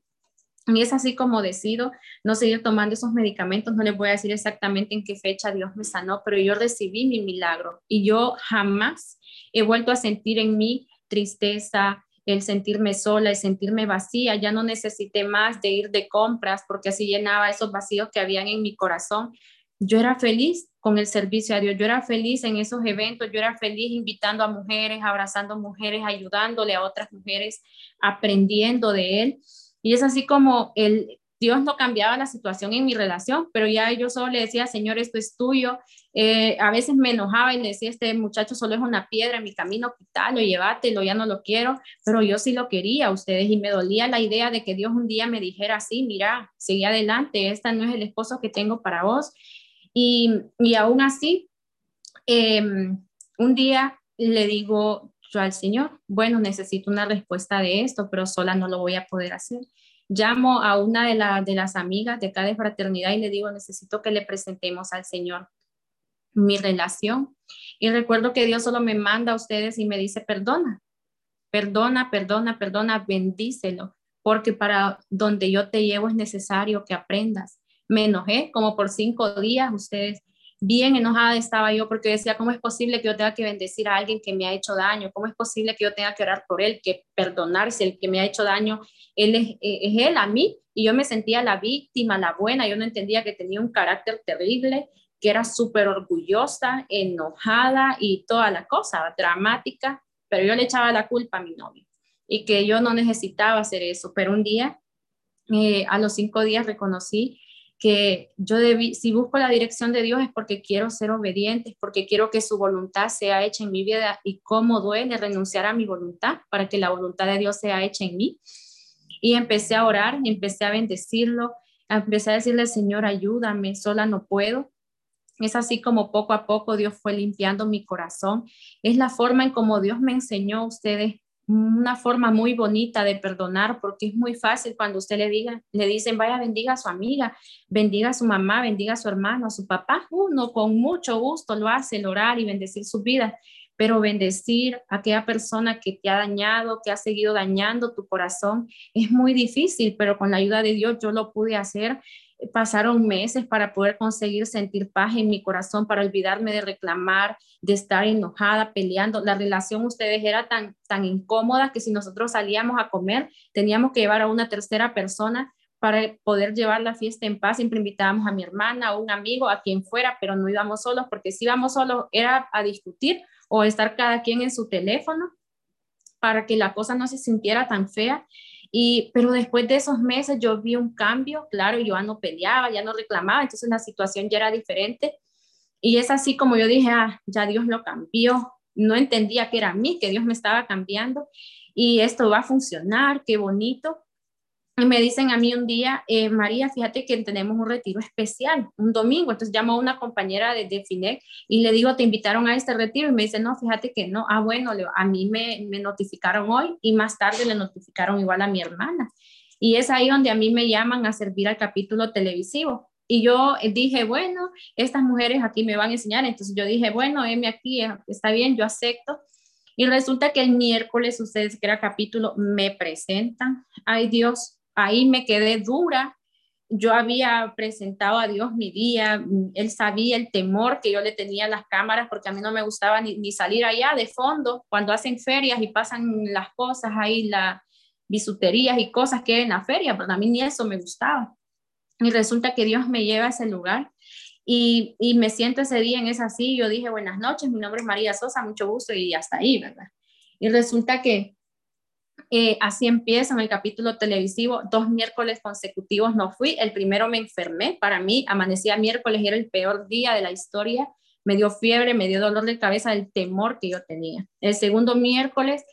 Y es así como decido no seguir tomando esos medicamentos. No les voy a decir exactamente en qué fecha Dios me sanó, pero yo recibí mi milagro y yo jamás he vuelto a sentir en mí tristeza, el sentirme sola, el sentirme vacía. Ya no necesité más de ir de compras porque así llenaba esos vacíos que habían en mi corazón. Yo era feliz con el servicio a Dios. Yo era feliz en esos eventos, yo era feliz invitando a mujeres, abrazando mujeres, ayudándole a otras mujeres, aprendiendo de Él. Y es así como el, Dios no cambiaba la situación en mi relación, pero ya yo solo le decía, Señor, esto es tuyo. Eh, a veces me enojaba y le decía, este muchacho solo es una piedra en mi camino, quítalo, llévatelo, ya no lo quiero, pero yo sí lo quería, ustedes, y me dolía la idea de que Dios un día me dijera así, mira, sigue adelante, esta no es el esposo que tengo para vos. Y, y aún así, em, un día le digo yo al Señor, bueno, necesito una respuesta de esto, pero sola no lo voy a poder hacer. Llamo a una de, de las amigas de cada fraternidad y le digo, necesito que le presentemos al Señor mi relación. Y recuerdo que Dios solo me manda a ustedes y me dice, perdona, perdona, perdona, perdona, bendícelo, porque para donde yo te llevo es necesario que aprendas me enojé como por cinco días, ustedes, bien enojada estaba yo porque decía, ¿cómo es posible que yo tenga que bendecir a alguien que me ha hecho daño? ¿Cómo es posible que yo tenga que orar por él, que perdonarse el que me ha hecho daño? Él es, eh, es él a mí y yo me sentía la víctima, la buena, yo no entendía que tenía un carácter terrible, que era súper orgullosa, enojada y toda la cosa, dramática, pero yo le echaba la culpa a mi novio y que yo no necesitaba hacer eso, pero un día, eh, a los cinco días reconocí que yo debí, si busco la dirección de Dios es porque quiero ser obediente, es porque quiero que su voluntad sea hecha en mi vida y cómo duele renunciar a mi voluntad para que la voluntad de Dios sea hecha en mí. Y empecé a orar, empecé a bendecirlo, empecé a decirle, Señor, ayúdame, sola no puedo. Es así como poco a poco Dios fue limpiando mi corazón. Es la forma en como Dios me enseñó a ustedes una forma muy bonita de perdonar, porque es muy fácil cuando usted le diga, le dicen, vaya, bendiga a su amiga, bendiga a su mamá, bendiga a su hermano, a su papá, uno con mucho gusto lo hace, el orar y bendecir su vida, pero bendecir a aquella persona que te ha dañado, que ha seguido dañando tu corazón, es muy difícil, pero con la ayuda de Dios yo lo pude hacer pasaron meses para poder conseguir sentir paz en mi corazón, para olvidarme de reclamar, de estar enojada, peleando. La relación ustedes era tan, tan incómoda que si nosotros salíamos a comer, teníamos que llevar a una tercera persona para poder llevar la fiesta en paz. Siempre invitábamos a mi hermana, a un amigo, a quien fuera, pero no íbamos solos, porque si íbamos solos era a discutir o estar cada quien en su teléfono para que la cosa no se sintiera tan fea. Y, pero después de esos meses yo vi un cambio, claro, yo ya no peleaba, ya no reclamaba, entonces la situación ya era diferente. Y es así como yo dije, ah, ya Dios lo cambió, no entendía que era a mí, que Dios me estaba cambiando y esto va a funcionar, qué bonito. Y me dicen a mí un día, eh, María, fíjate que tenemos un retiro especial, un domingo. Entonces llamo a una compañera de, de FINEC y le digo, ¿te invitaron a este retiro? Y me dice, no, fíjate que no. Ah, bueno, a mí me, me notificaron hoy y más tarde le notificaron igual a mi hermana. Y es ahí donde a mí me llaman a servir al capítulo televisivo. Y yo dije, bueno, estas mujeres aquí me van a enseñar. Entonces yo dije, bueno, heme aquí, eh, está bien, yo acepto. Y resulta que el miércoles, ustedes que era capítulo, me presentan. Ay Dios, ahí me quedé dura. Yo había presentado a Dios mi día, él sabía el temor que yo le tenía a las cámaras porque a mí no me gustaba ni, salir allá de fondo cuando hacen ferias y pasan las cosas ahí, las bisuterías y cosas que hay en la feria, pero a mí ni eso me gustaba. Y resulta que Dios me lleva a ese lugar y, me siento ese día en esa silla. Yo dije, buenas noches, mi nombre es María Sosa, mucho gusto y hasta ahí, ¿verdad? Y resulta que eh, así empieza en el capítulo televisivo. Dos miércoles consecutivos no fui. El primero me enfermé. Para mí, amanecía miércoles y era el peor día de la historia. Me dio fiebre, me dio dolor de cabeza del temor que yo tenía. El segundo miércoles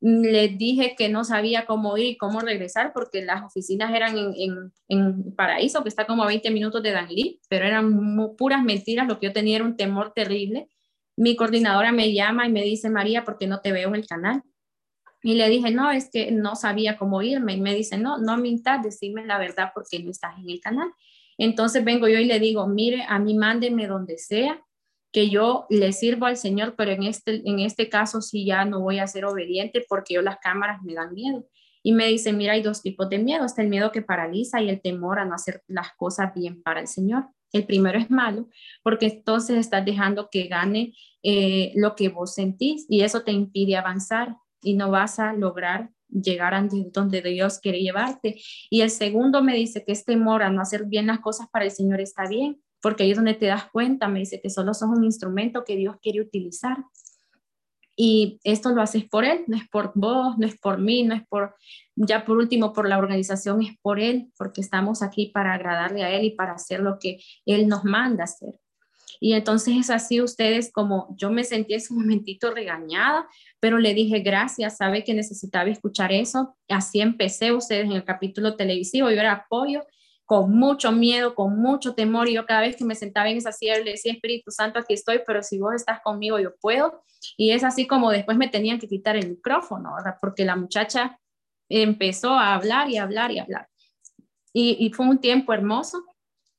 mm, les dije que no sabía cómo ir y cómo regresar porque las oficinas eran en, en, Paraíso, que está como a 20 minutos de Danlí, pero eran puras mentiras. Lo que yo tenía era un temor terrible. Mi coordinadora me llama y me dice, María, ¿por qué no te veo en el canal? Y le dije, no, es que no sabía cómo irme. Y me dice, no, no mintas, decime la verdad porque no estás en el canal. Entonces vengo yo y le digo, mire, a mí mándeme donde sea, que yo le sirvo al Señor, pero en este, en este caso sí ya no voy a ser obediente porque yo las cámaras me dan miedo. Y me dice, mira, hay dos tipos de miedo. Está el miedo que paraliza y el temor a no hacer las cosas bien para el Señor. El primero es malo porque entonces estás dejando que gane eh, lo que vos sentís y eso te impide avanzar y no vas a lograr llegar a donde Dios quiere llevarte. Y el segundo me dice que es temor a no hacer bien las cosas para el Señor está bien, porque ahí es donde te das cuenta, me dice que solo sos un instrumento que Dios quiere utilizar. Y esto lo haces por Él, no es por vos, no es por mí, no es por, ya por último, por la organización, es por Él, porque estamos aquí para agradarle a Él y para hacer lo que Él nos manda hacer. Y entonces es así ustedes como yo me sentí ese momentito regañada, pero le dije gracias, sabe que necesitaba escuchar eso. Así empecé ustedes en el capítulo televisivo, yo era apoyo con mucho miedo, con mucho temor, y yo cada vez que me sentaba en esa silla le decía, Espíritu Santo, aquí estoy, pero si vos estás conmigo, yo puedo. Y es así como después me tenían que quitar el micrófono, ¿verdad? Porque la muchacha empezó a hablar y hablar y hablar. Y, y fue un tiempo hermoso.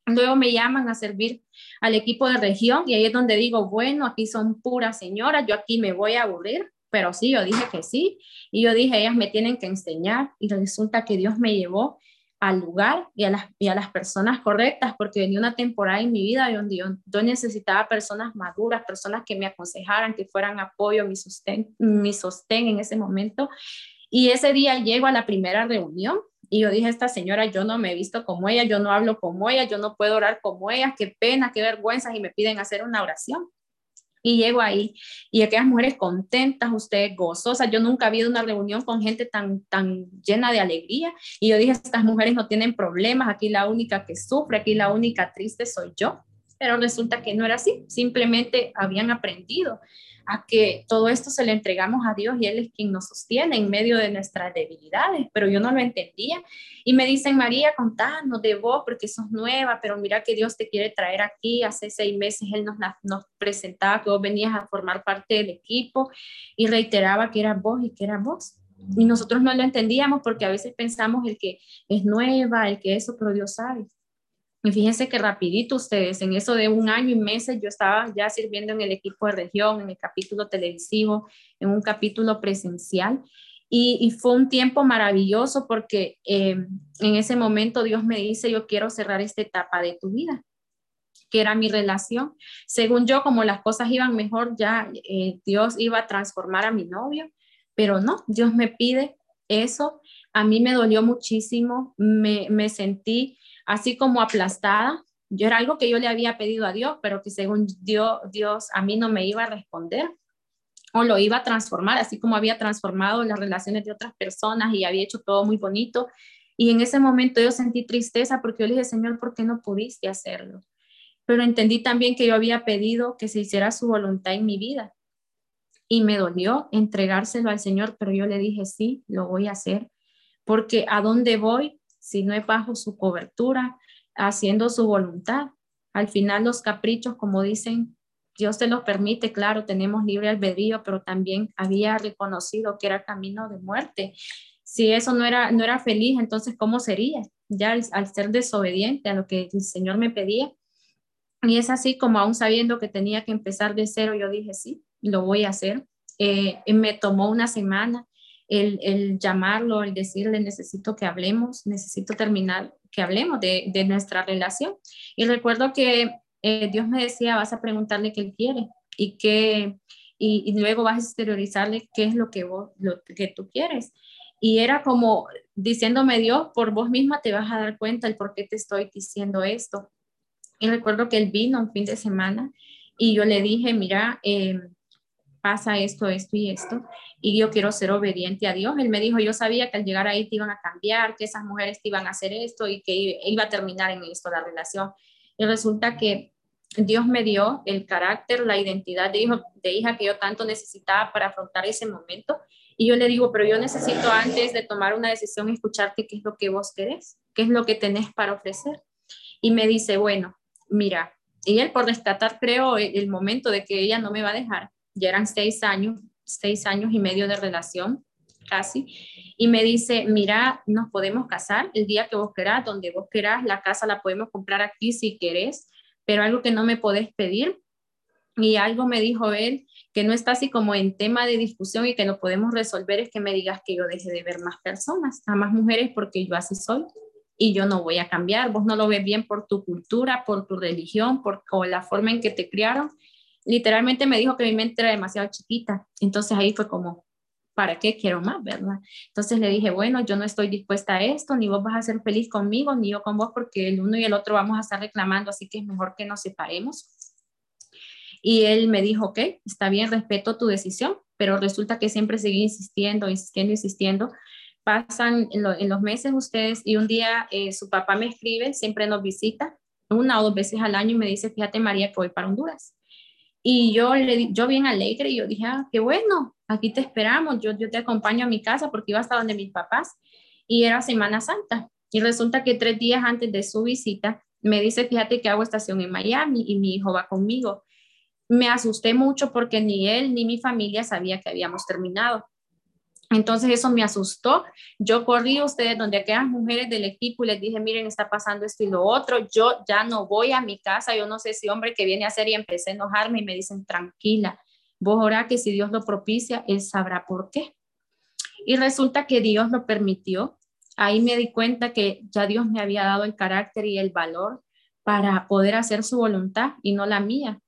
Luego me llaman a servir al equipo de región y ahí es donde digo, bueno, aquí son puras señoras, yo aquí me voy a aburrir, pero sí, yo dije que sí y yo dije, ellas me tienen que enseñar y resulta que Dios me llevó al lugar y a, las, y a las personas correctas, porque venía una temporada en mi vida donde yo, yo, necesitaba personas maduras, personas que me aconsejaran, que fueran apoyo, mi sostén, mi sostén en ese momento. Y ese día llego a la primera reunión y yo dije, esta señora, yo no me he visto como ella, yo no hablo como ella, yo no puedo orar como ella, qué pena, qué vergüenza, y me piden hacer una oración. Y llego ahí y aquellas mujeres contentas, ustedes gozosas. Yo nunca había una reunión con gente tan, tan llena de alegría. Y yo dije, estas mujeres no tienen problemas, aquí la única que sufre, aquí la única triste soy yo. Pero resulta que no era así, simplemente habían aprendido a que todo esto se le entregamos a Dios y Él es quien nos sostiene en medio de nuestras debilidades, pero yo no lo entendía. Y me dicen, María, contanos de vos porque sos nueva, pero mira que Dios te quiere traer aquí. Hace seis meses Él nos, nos presentaba que vos venías a formar parte del equipo y reiteraba que eras vos y que eras vos. Y nosotros no lo entendíamos porque a veces pensamos el que es nueva, el que eso, pero Dios sabe. Y fíjense que rapidito ustedes, en eso de un año y meses, yo estaba ya sirviendo en el equipo de región, en el capítulo televisivo, en un capítulo presencial. Y, fue un tiempo maravilloso porque eh, en ese momento Dios me dice, yo quiero cerrar esta etapa de tu vida, que era mi relación. Según yo, como las cosas iban mejor, ya eh, Dios iba a transformar a mi novio, pero no, Dios me pide eso. A mí me dolió muchísimo, me, me sentí así como aplastada. Yo era algo que yo le había pedido a Dios, pero que según Dios, Dios a mí no me iba a responder o lo iba a transformar, así como había transformado las relaciones de otras personas y había hecho todo muy bonito. Y en ese momento yo sentí tristeza porque yo le dije, Señor, ¿por qué no pudiste hacerlo? Pero entendí también que yo había pedido que se hiciera su voluntad en mi vida. Y me dolió entregárselo al Señor, pero yo le dije, sí, lo voy a hacer, porque a dónde voy si no es bajo su cobertura, haciendo su voluntad. Al final los caprichos, como dicen, Dios te los permite, claro, tenemos libre albedrío, pero también había reconocido que era camino de muerte. Si eso no era, no era feliz, entonces, ¿cómo sería? Ya al, ser desobediente a lo que el Señor me pedía. Y es así como aún sabiendo que tenía que empezar de cero, yo dije, sí, lo voy a hacer. Eh, me tomó una semana, el, llamarlo, el decirle, necesito que hablemos, necesito terminar, que hablemos de, nuestra relación. Y recuerdo que eh, Dios me decía, vas a preguntarle qué él quiere y, que, y, luego vas a exteriorizarle qué es lo que, vos, lo que tú quieres. Y era como diciéndome, Dios, por vos misma te vas a dar cuenta el por qué te estoy diciendo esto. Y recuerdo que él vino un fin de semana y yo le dije, mira, eh, pasa esto, esto y esto, y yo quiero ser obediente a Dios. Él me dijo, yo sabía que al llegar ahí te iban a cambiar, que esas mujeres te iban a hacer esto y que iba a terminar en esto la relación. Y resulta que Dios me dio el carácter, la identidad de, hijo, de hija que yo tanto necesitaba para afrontar ese momento. Y yo le digo, pero yo necesito antes de tomar una decisión escucharte qué es lo que vos querés, qué es lo que tenés para ofrecer. Y me dice, bueno, mira, y él por rescatar, creo, el momento de que ella no me va a dejar, ya eran seis años, seis años y medio de relación, casi, y me dice, mira, nos podemos casar el día que vos querás, donde vos querás, la casa la podemos comprar aquí si querés, pero algo que no me podés pedir. Y algo me dijo él que no está así como en tema de discusión y que lo podemos resolver es que me digas que yo deje de ver más personas, a más mujeres porque yo así soy y yo no voy a cambiar. Vos no lo ves bien por tu cultura, por tu religión, por la forma en que te criaron literalmente me dijo que mi mente era demasiado chiquita. Entonces ahí fue como, ¿para qué quiero más, verdad? Entonces le dije, bueno, yo no estoy dispuesta a esto, ni vos vas a ser feliz conmigo, ni yo con vos, porque el uno y el otro vamos a estar reclamando, así que es mejor que nos separemos. Y él me dijo, ok, está bien, respeto tu decisión, pero resulta que siempre seguí insistiendo, insistiendo, insistiendo. Pasan en, los meses ustedes y un día eh, su papá me escribe, siempre nos visita, una o dos veces al año y me dice, fíjate María, que voy para Honduras. Y yo, le, yo bien alegre, y yo dije, ah, qué bueno, aquí te esperamos, yo, yo te acompaño a mi casa porque iba hasta donde mis papás y era Semana Santa. Y resulta que tres días antes de su visita me dice, fíjate que hago estación en Miami y mi hijo va conmigo. Me asusté mucho porque ni él ni mi familia sabía que habíamos terminado. Entonces eso me asustó. Yo corrí a ustedes donde aquellas mujeres del equipo y les dije, miren, está pasando esto y lo otro. Yo ya no voy a mi casa. Yo no sé si hombre que viene a hacer y empecé a enojarme y me dicen, tranquila, vos orá que si Dios lo propicia, Él sabrá por qué. Y resulta que Dios lo permitió ahí me di cuenta que ya Dios me había dado el carácter y el valor para poder hacer su voluntad y no la mía.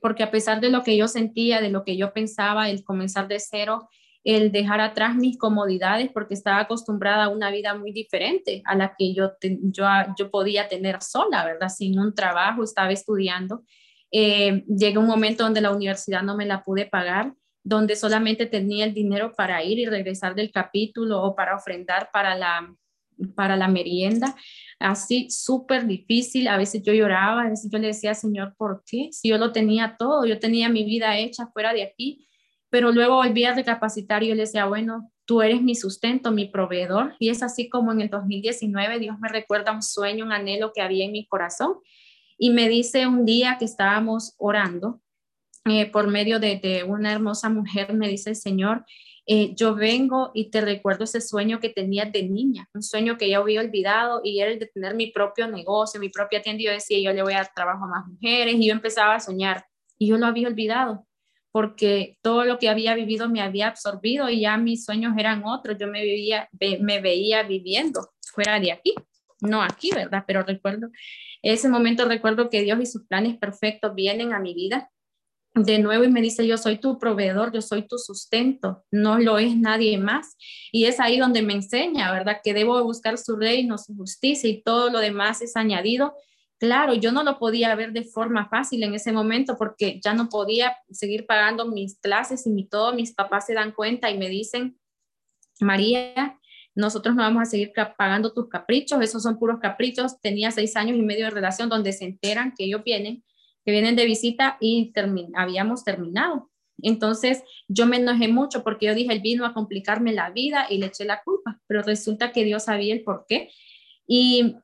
Porque a pesar de lo que yo sentía, de lo que yo pensaba, el comenzar de cero, el dejar atrás mis comodidades, porque estaba acostumbrada a una vida muy diferente a la que yo, yo, yo podía tener sola, ¿verdad? Sin un trabajo, estaba estudiando. Eh, llegó un momento donde la universidad no me la pude pagar donde solamente tenía el dinero para ir y regresar del capítulo o para ofrendar para la, para la merienda. Así, súper difícil. A veces yo lloraba, a veces yo le decía, Señor, ¿por qué? Si yo lo tenía todo, yo tenía mi vida hecha fuera de aquí, pero luego volví a recapacitar y yo le decía, bueno, tú eres mi sustento, mi proveedor. Y es así como en el 2019 Dios me recuerda un sueño, un anhelo que había en mi corazón. Y me dice un día que estábamos orando, eh, por medio de, una hermosa mujer, me dice el Señor, eh, yo vengo y te recuerdo ese sueño que tenía de niña, un sueño que ya había olvidado y era el de tener mi propio negocio, mi propia tienda. Y yo decía, yo le voy a dar trabajo a más mujeres y yo empezaba a soñar y yo lo había olvidado porque todo lo que había vivido me había absorbido y ya mis sueños eran otros. Yo me, veía viviendo fuera de aquí, no aquí, ¿verdad? Pero recuerdo, ese momento recuerdo que Dios y sus planes perfectos vienen a mi vida de nuevo y me dice, yo soy tu proveedor, yo soy tu sustento, no lo es nadie más. Y es ahí donde me enseña, ¿verdad? Que debo buscar su reino, su justicia y todo lo demás es añadido. Claro, yo no lo podía ver de forma fácil en ese momento porque ya no podía seguir pagando mis clases y mi todo. Mis papás se dan cuenta y me dicen, María, nosotros no vamos a seguir pagando tus caprichos, esos son puros caprichos. Tenía seis años y medio de relación donde se enteran que ellos vienen que vienen de visita y habíamos terminado. Entonces yo me enojé mucho porque yo dije, él vino a complicarme la vida y le eché la culpa, pero resulta que Dios sabía el por qué. Y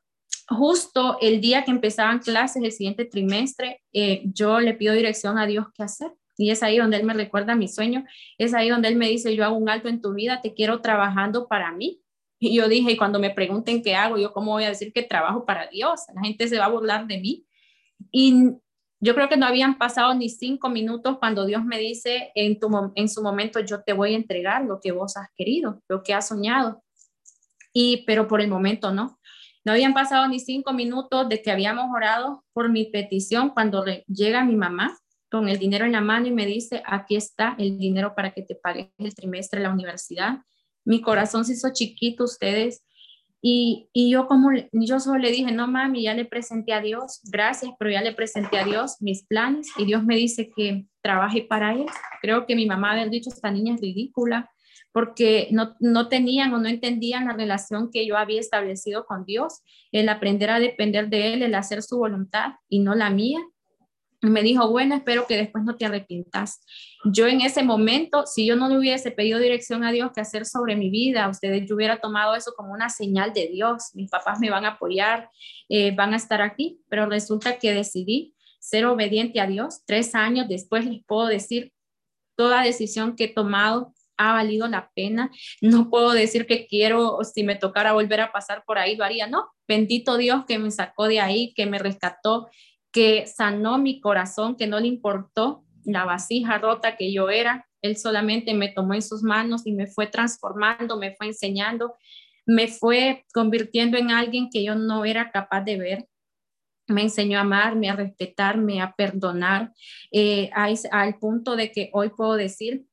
justo el día que empezaban clases, el siguiente trimestre, eh, yo le pido dirección a Dios qué hacer. Y es ahí donde Él me recuerda mi sueño, es ahí donde Él me dice, yo hago un alto en tu vida, te quiero trabajando para mí. Y yo dije, y cuando me pregunten qué hago, yo cómo voy a decir que trabajo para Dios, la gente se va a burlar de mí. Y yo creo que no habían pasado ni cinco minutos cuando Dios me dice, en, tu, en su momento yo te voy a entregar lo que vos has querido, lo que has soñado. Y, pero por el momento no. No habían pasado ni cinco minutos de que habíamos orado por mi petición cuando llega mi mamá con el dinero en la mano y me dice, aquí está el dinero para que te pagues el trimestre de la universidad. Mi corazón se hizo chiquito, ustedes y, y, yo como, yo solo le dije, no mami, ya le presenté a Dios, gracias, pero ya le presenté a Dios mis planes y Dios me dice que trabaje para él. Creo que mi mamá había dicho, esta niña es ridícula, porque no, no tenían o no entendían la relación que yo había establecido con Dios, el aprender a depender de Él, el hacer su voluntad y no la mía me dijo, bueno, espero que después no te arrepientas. Yo en ese momento, si yo no le hubiese pedido dirección a Dios que hacer sobre mi vida, ustedes yo hubiera tomado eso como una señal de Dios. Mis papás me van a apoyar, eh, van a estar aquí, pero resulta que decidí ser obediente a Dios. Tres años después les puedo decir, toda decisión que he tomado ha valido la pena. No puedo decir que quiero, si me tocara volver a pasar por ahí, lo haría. No, bendito Dios que me sacó de ahí, que me rescató, que sanó mi corazón, que no le importó la vasija rota que yo era. Él solamente me tomó en sus manos y me fue transformando, me fue enseñando, me fue convirtiendo en alguien que yo no era capaz de ver. Me enseñó a amarme, a respetarme, a perdonar, eh, al punto de que hoy puedo decir,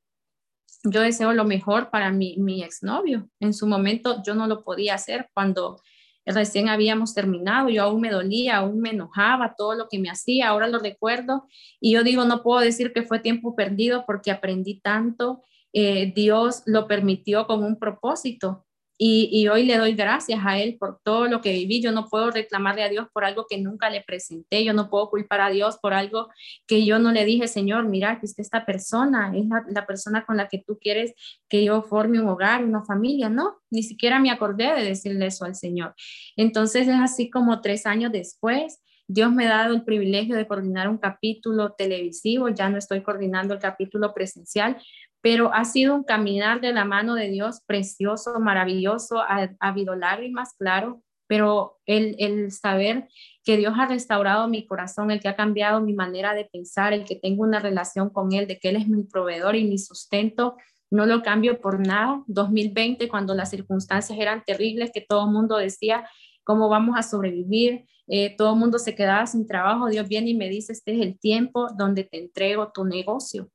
yo deseo lo mejor para mi, mi exnovio. En su momento yo no lo podía hacer cuando recién habíamos terminado, yo aún me dolía, aún me enojaba todo lo que me hacía, ahora lo recuerdo. Y yo digo, no puedo decir que fue tiempo perdido porque aprendí tanto, eh, Dios lo permitió con un propósito y, hoy le doy gracias a Él por todo lo que viví. Yo no puedo reclamarle a Dios por algo que nunca le presenté. Yo no puedo culpar a Dios por algo que yo no le dije, Señor, mira, que esta persona es la, persona con la que tú quieres que yo forme un hogar, una familia. No, ni siquiera me acordé de decirle eso al Señor. Entonces es así como tres años después. Dios me ha dado el privilegio de coordinar un capítulo televisivo, ya no estoy coordinando el capítulo presencial, pero ha sido un caminar de la mano de Dios precioso, maravilloso, ha, habido lágrimas, claro, pero el, el, saber que Dios ha restaurado mi corazón, el que ha cambiado mi manera de pensar, el que tengo una relación con Él, de que Él es mi proveedor y mi sustento, no lo cambio por nada. 2020, cuando las circunstancias eran terribles, que todo el mundo decía, ¿cómo vamos a sobrevivir? Eh, todo el mundo se quedaba sin trabajo. Dios viene y me dice, este es el tiempo donde te entrego tu negocio.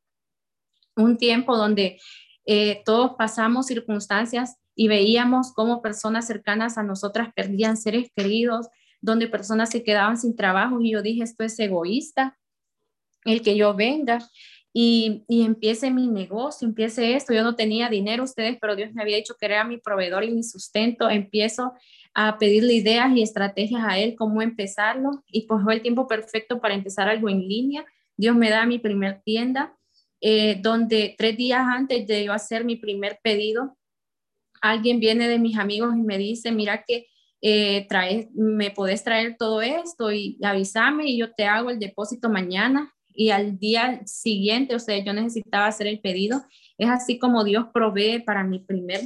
Un tiempo donde eh, todos pasamos circunstancias y veíamos cómo personas cercanas a nosotras perdían seres queridos, donde personas se quedaban sin trabajo y yo dije, esto es egoísta, el que yo venga y, y, empiece mi negocio, empiece esto. Yo no tenía dinero ustedes, pero Dios me había dicho que era mi proveedor y mi sustento. Empiezo a pedirle ideas y estrategias a Él, cómo empezarlo. Y pues fue el tiempo perfecto para empezar algo en línea. Dios me da mi primer tienda, eh, donde tres días antes de yo hacer mi primer pedido, alguien viene de mis amigos y me dice, mira que eh, trae, me puedes traer todo esto y avísame y yo te hago el depósito mañana y al día siguiente, o sea, yo necesitaba hacer el pedido. Es así como Dios provee para mi primer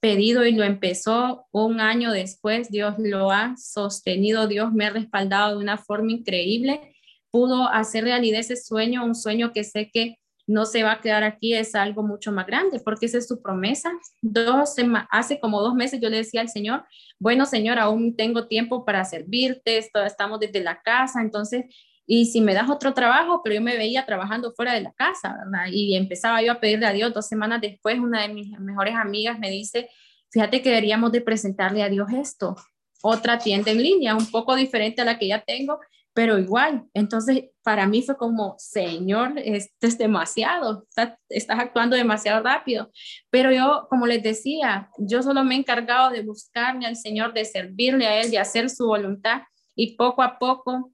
pedido y lo empezó un año después. Dios lo ha sostenido, Dios me ha respaldado de una forma increíble. Pudo hacer realidad ese sueño, un sueño que sé que no se va a quedar aquí, es algo mucho más grande, porque esa es su promesa. Dos, hace como dos meses yo le decía al Señor, bueno Señor, aún tengo tiempo para servirte, estamos desde la casa, entonces y si me das otro trabajo, pero yo me veía trabajando fuera de la casa, ¿verdad? Y empezaba yo a pedirle a Dios. Dos semanas después, una de mis mejores amigas me dice, fíjate que deberíamos de presentarle a Dios esto, otra tienda en línea, un poco diferente a la que ya tengo, pero igual. Entonces, para mí fue como, Señor, esto es demasiado, estás, actuando demasiado rápido. Pero yo, como les decía, yo solo me he encargado de buscarme al Señor, de servirle a Él, de hacer su voluntad y poco a poco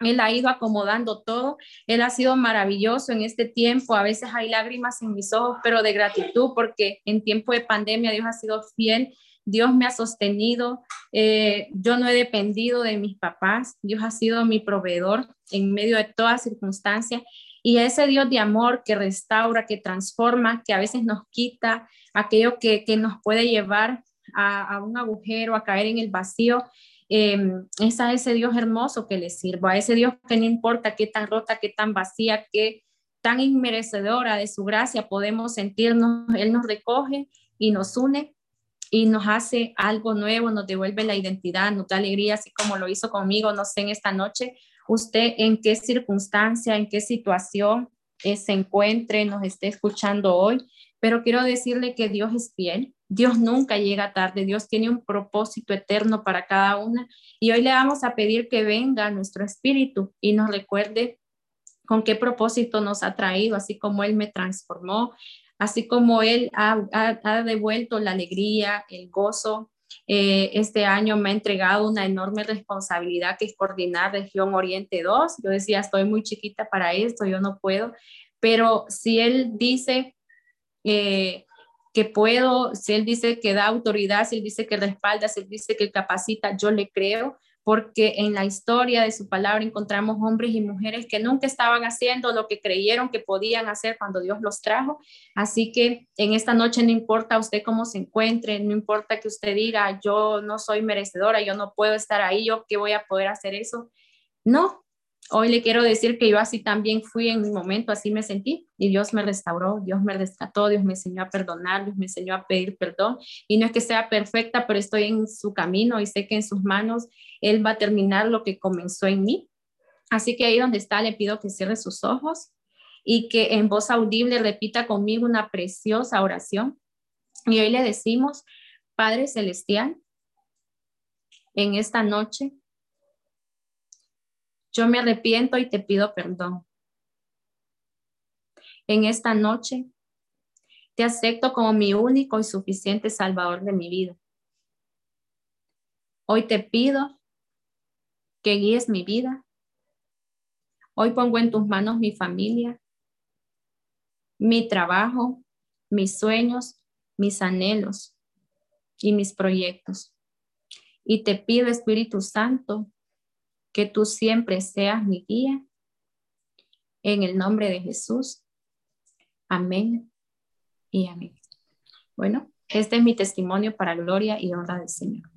él ha ido acomodando todo. Él ha sido maravilloso en este tiempo. A veces hay lágrimas en mis ojos, pero de gratitud porque en tiempo de pandemia Dios ha sido fiel. Dios me ha sostenido. Eh, yo no he dependido de mis papás. Dios ha sido mi proveedor en medio de todas circunstancias. Y ese Dios de amor que restaura, que transforma, que a veces nos quita aquello que, nos puede llevar a, un agujero, a caer en el vacío, eh, es ese Dios hermoso que le sirvo, a ese Dios que no importa qué tan rota, qué tan vacía, qué tan inmerecedora de su gracia podemos sentirnos, Él nos recoge y nos une y nos hace algo nuevo, nos devuelve la identidad, nos da alegría, así como lo hizo conmigo, no sé, en esta noche, usted en qué circunstancia, en qué situación eh, se encuentre, nos esté escuchando hoy, pero quiero decirle que Dios es fiel, Dios nunca llega tarde, Dios tiene un propósito eterno para cada una y hoy le vamos a pedir que venga nuestro espíritu y nos recuerde con qué propósito nos ha traído, así como Él me transformó, así como Él ha, devuelto la alegría, el gozo. Eh, este año me ha entregado una enorme responsabilidad que es coordinar región Oriente 2. Yo decía, estoy muy chiquita para esto, yo no puedo, pero si Él dice... Eh, que puedo, si él dice que da autoridad, si él dice que respalda, si él dice que capacita, yo le creo, porque en la historia de su palabra encontramos hombres y mujeres que nunca estaban haciendo lo que creyeron que podían hacer cuando Dios los trajo. Así que en esta noche no importa usted cómo se encuentre, no importa que usted diga, yo no soy merecedora, yo no puedo estar ahí, yo qué voy a poder hacer eso. No, Hoy le quiero decir que yo así también fui en mi momento, así me sentí y Dios me restauró, Dios me rescató, Dios me enseñó a perdonar, Dios me enseñó a pedir perdón y no es que sea perfecta, pero estoy en su camino y sé que en sus manos Él va a terminar lo que comenzó en mí. Así que ahí donde está le pido que cierre sus ojos y que en voz audible repita conmigo una preciosa oración. Y hoy le decimos, Padre Celestial, en esta noche yo me arrepiento y te pido perdón. En esta noche te acepto como mi único y suficiente Salvador de mi vida. Hoy te pido que guíes mi vida. Hoy pongo en tus manos mi familia, mi trabajo, mis sueños, mis anhelos y mis proyectos. Y te pido, Espíritu Santo, que tú siempre seas mi guía. En el nombre de Jesús. Amén y amén. Bueno, este es mi testimonio para gloria y honra del Señor.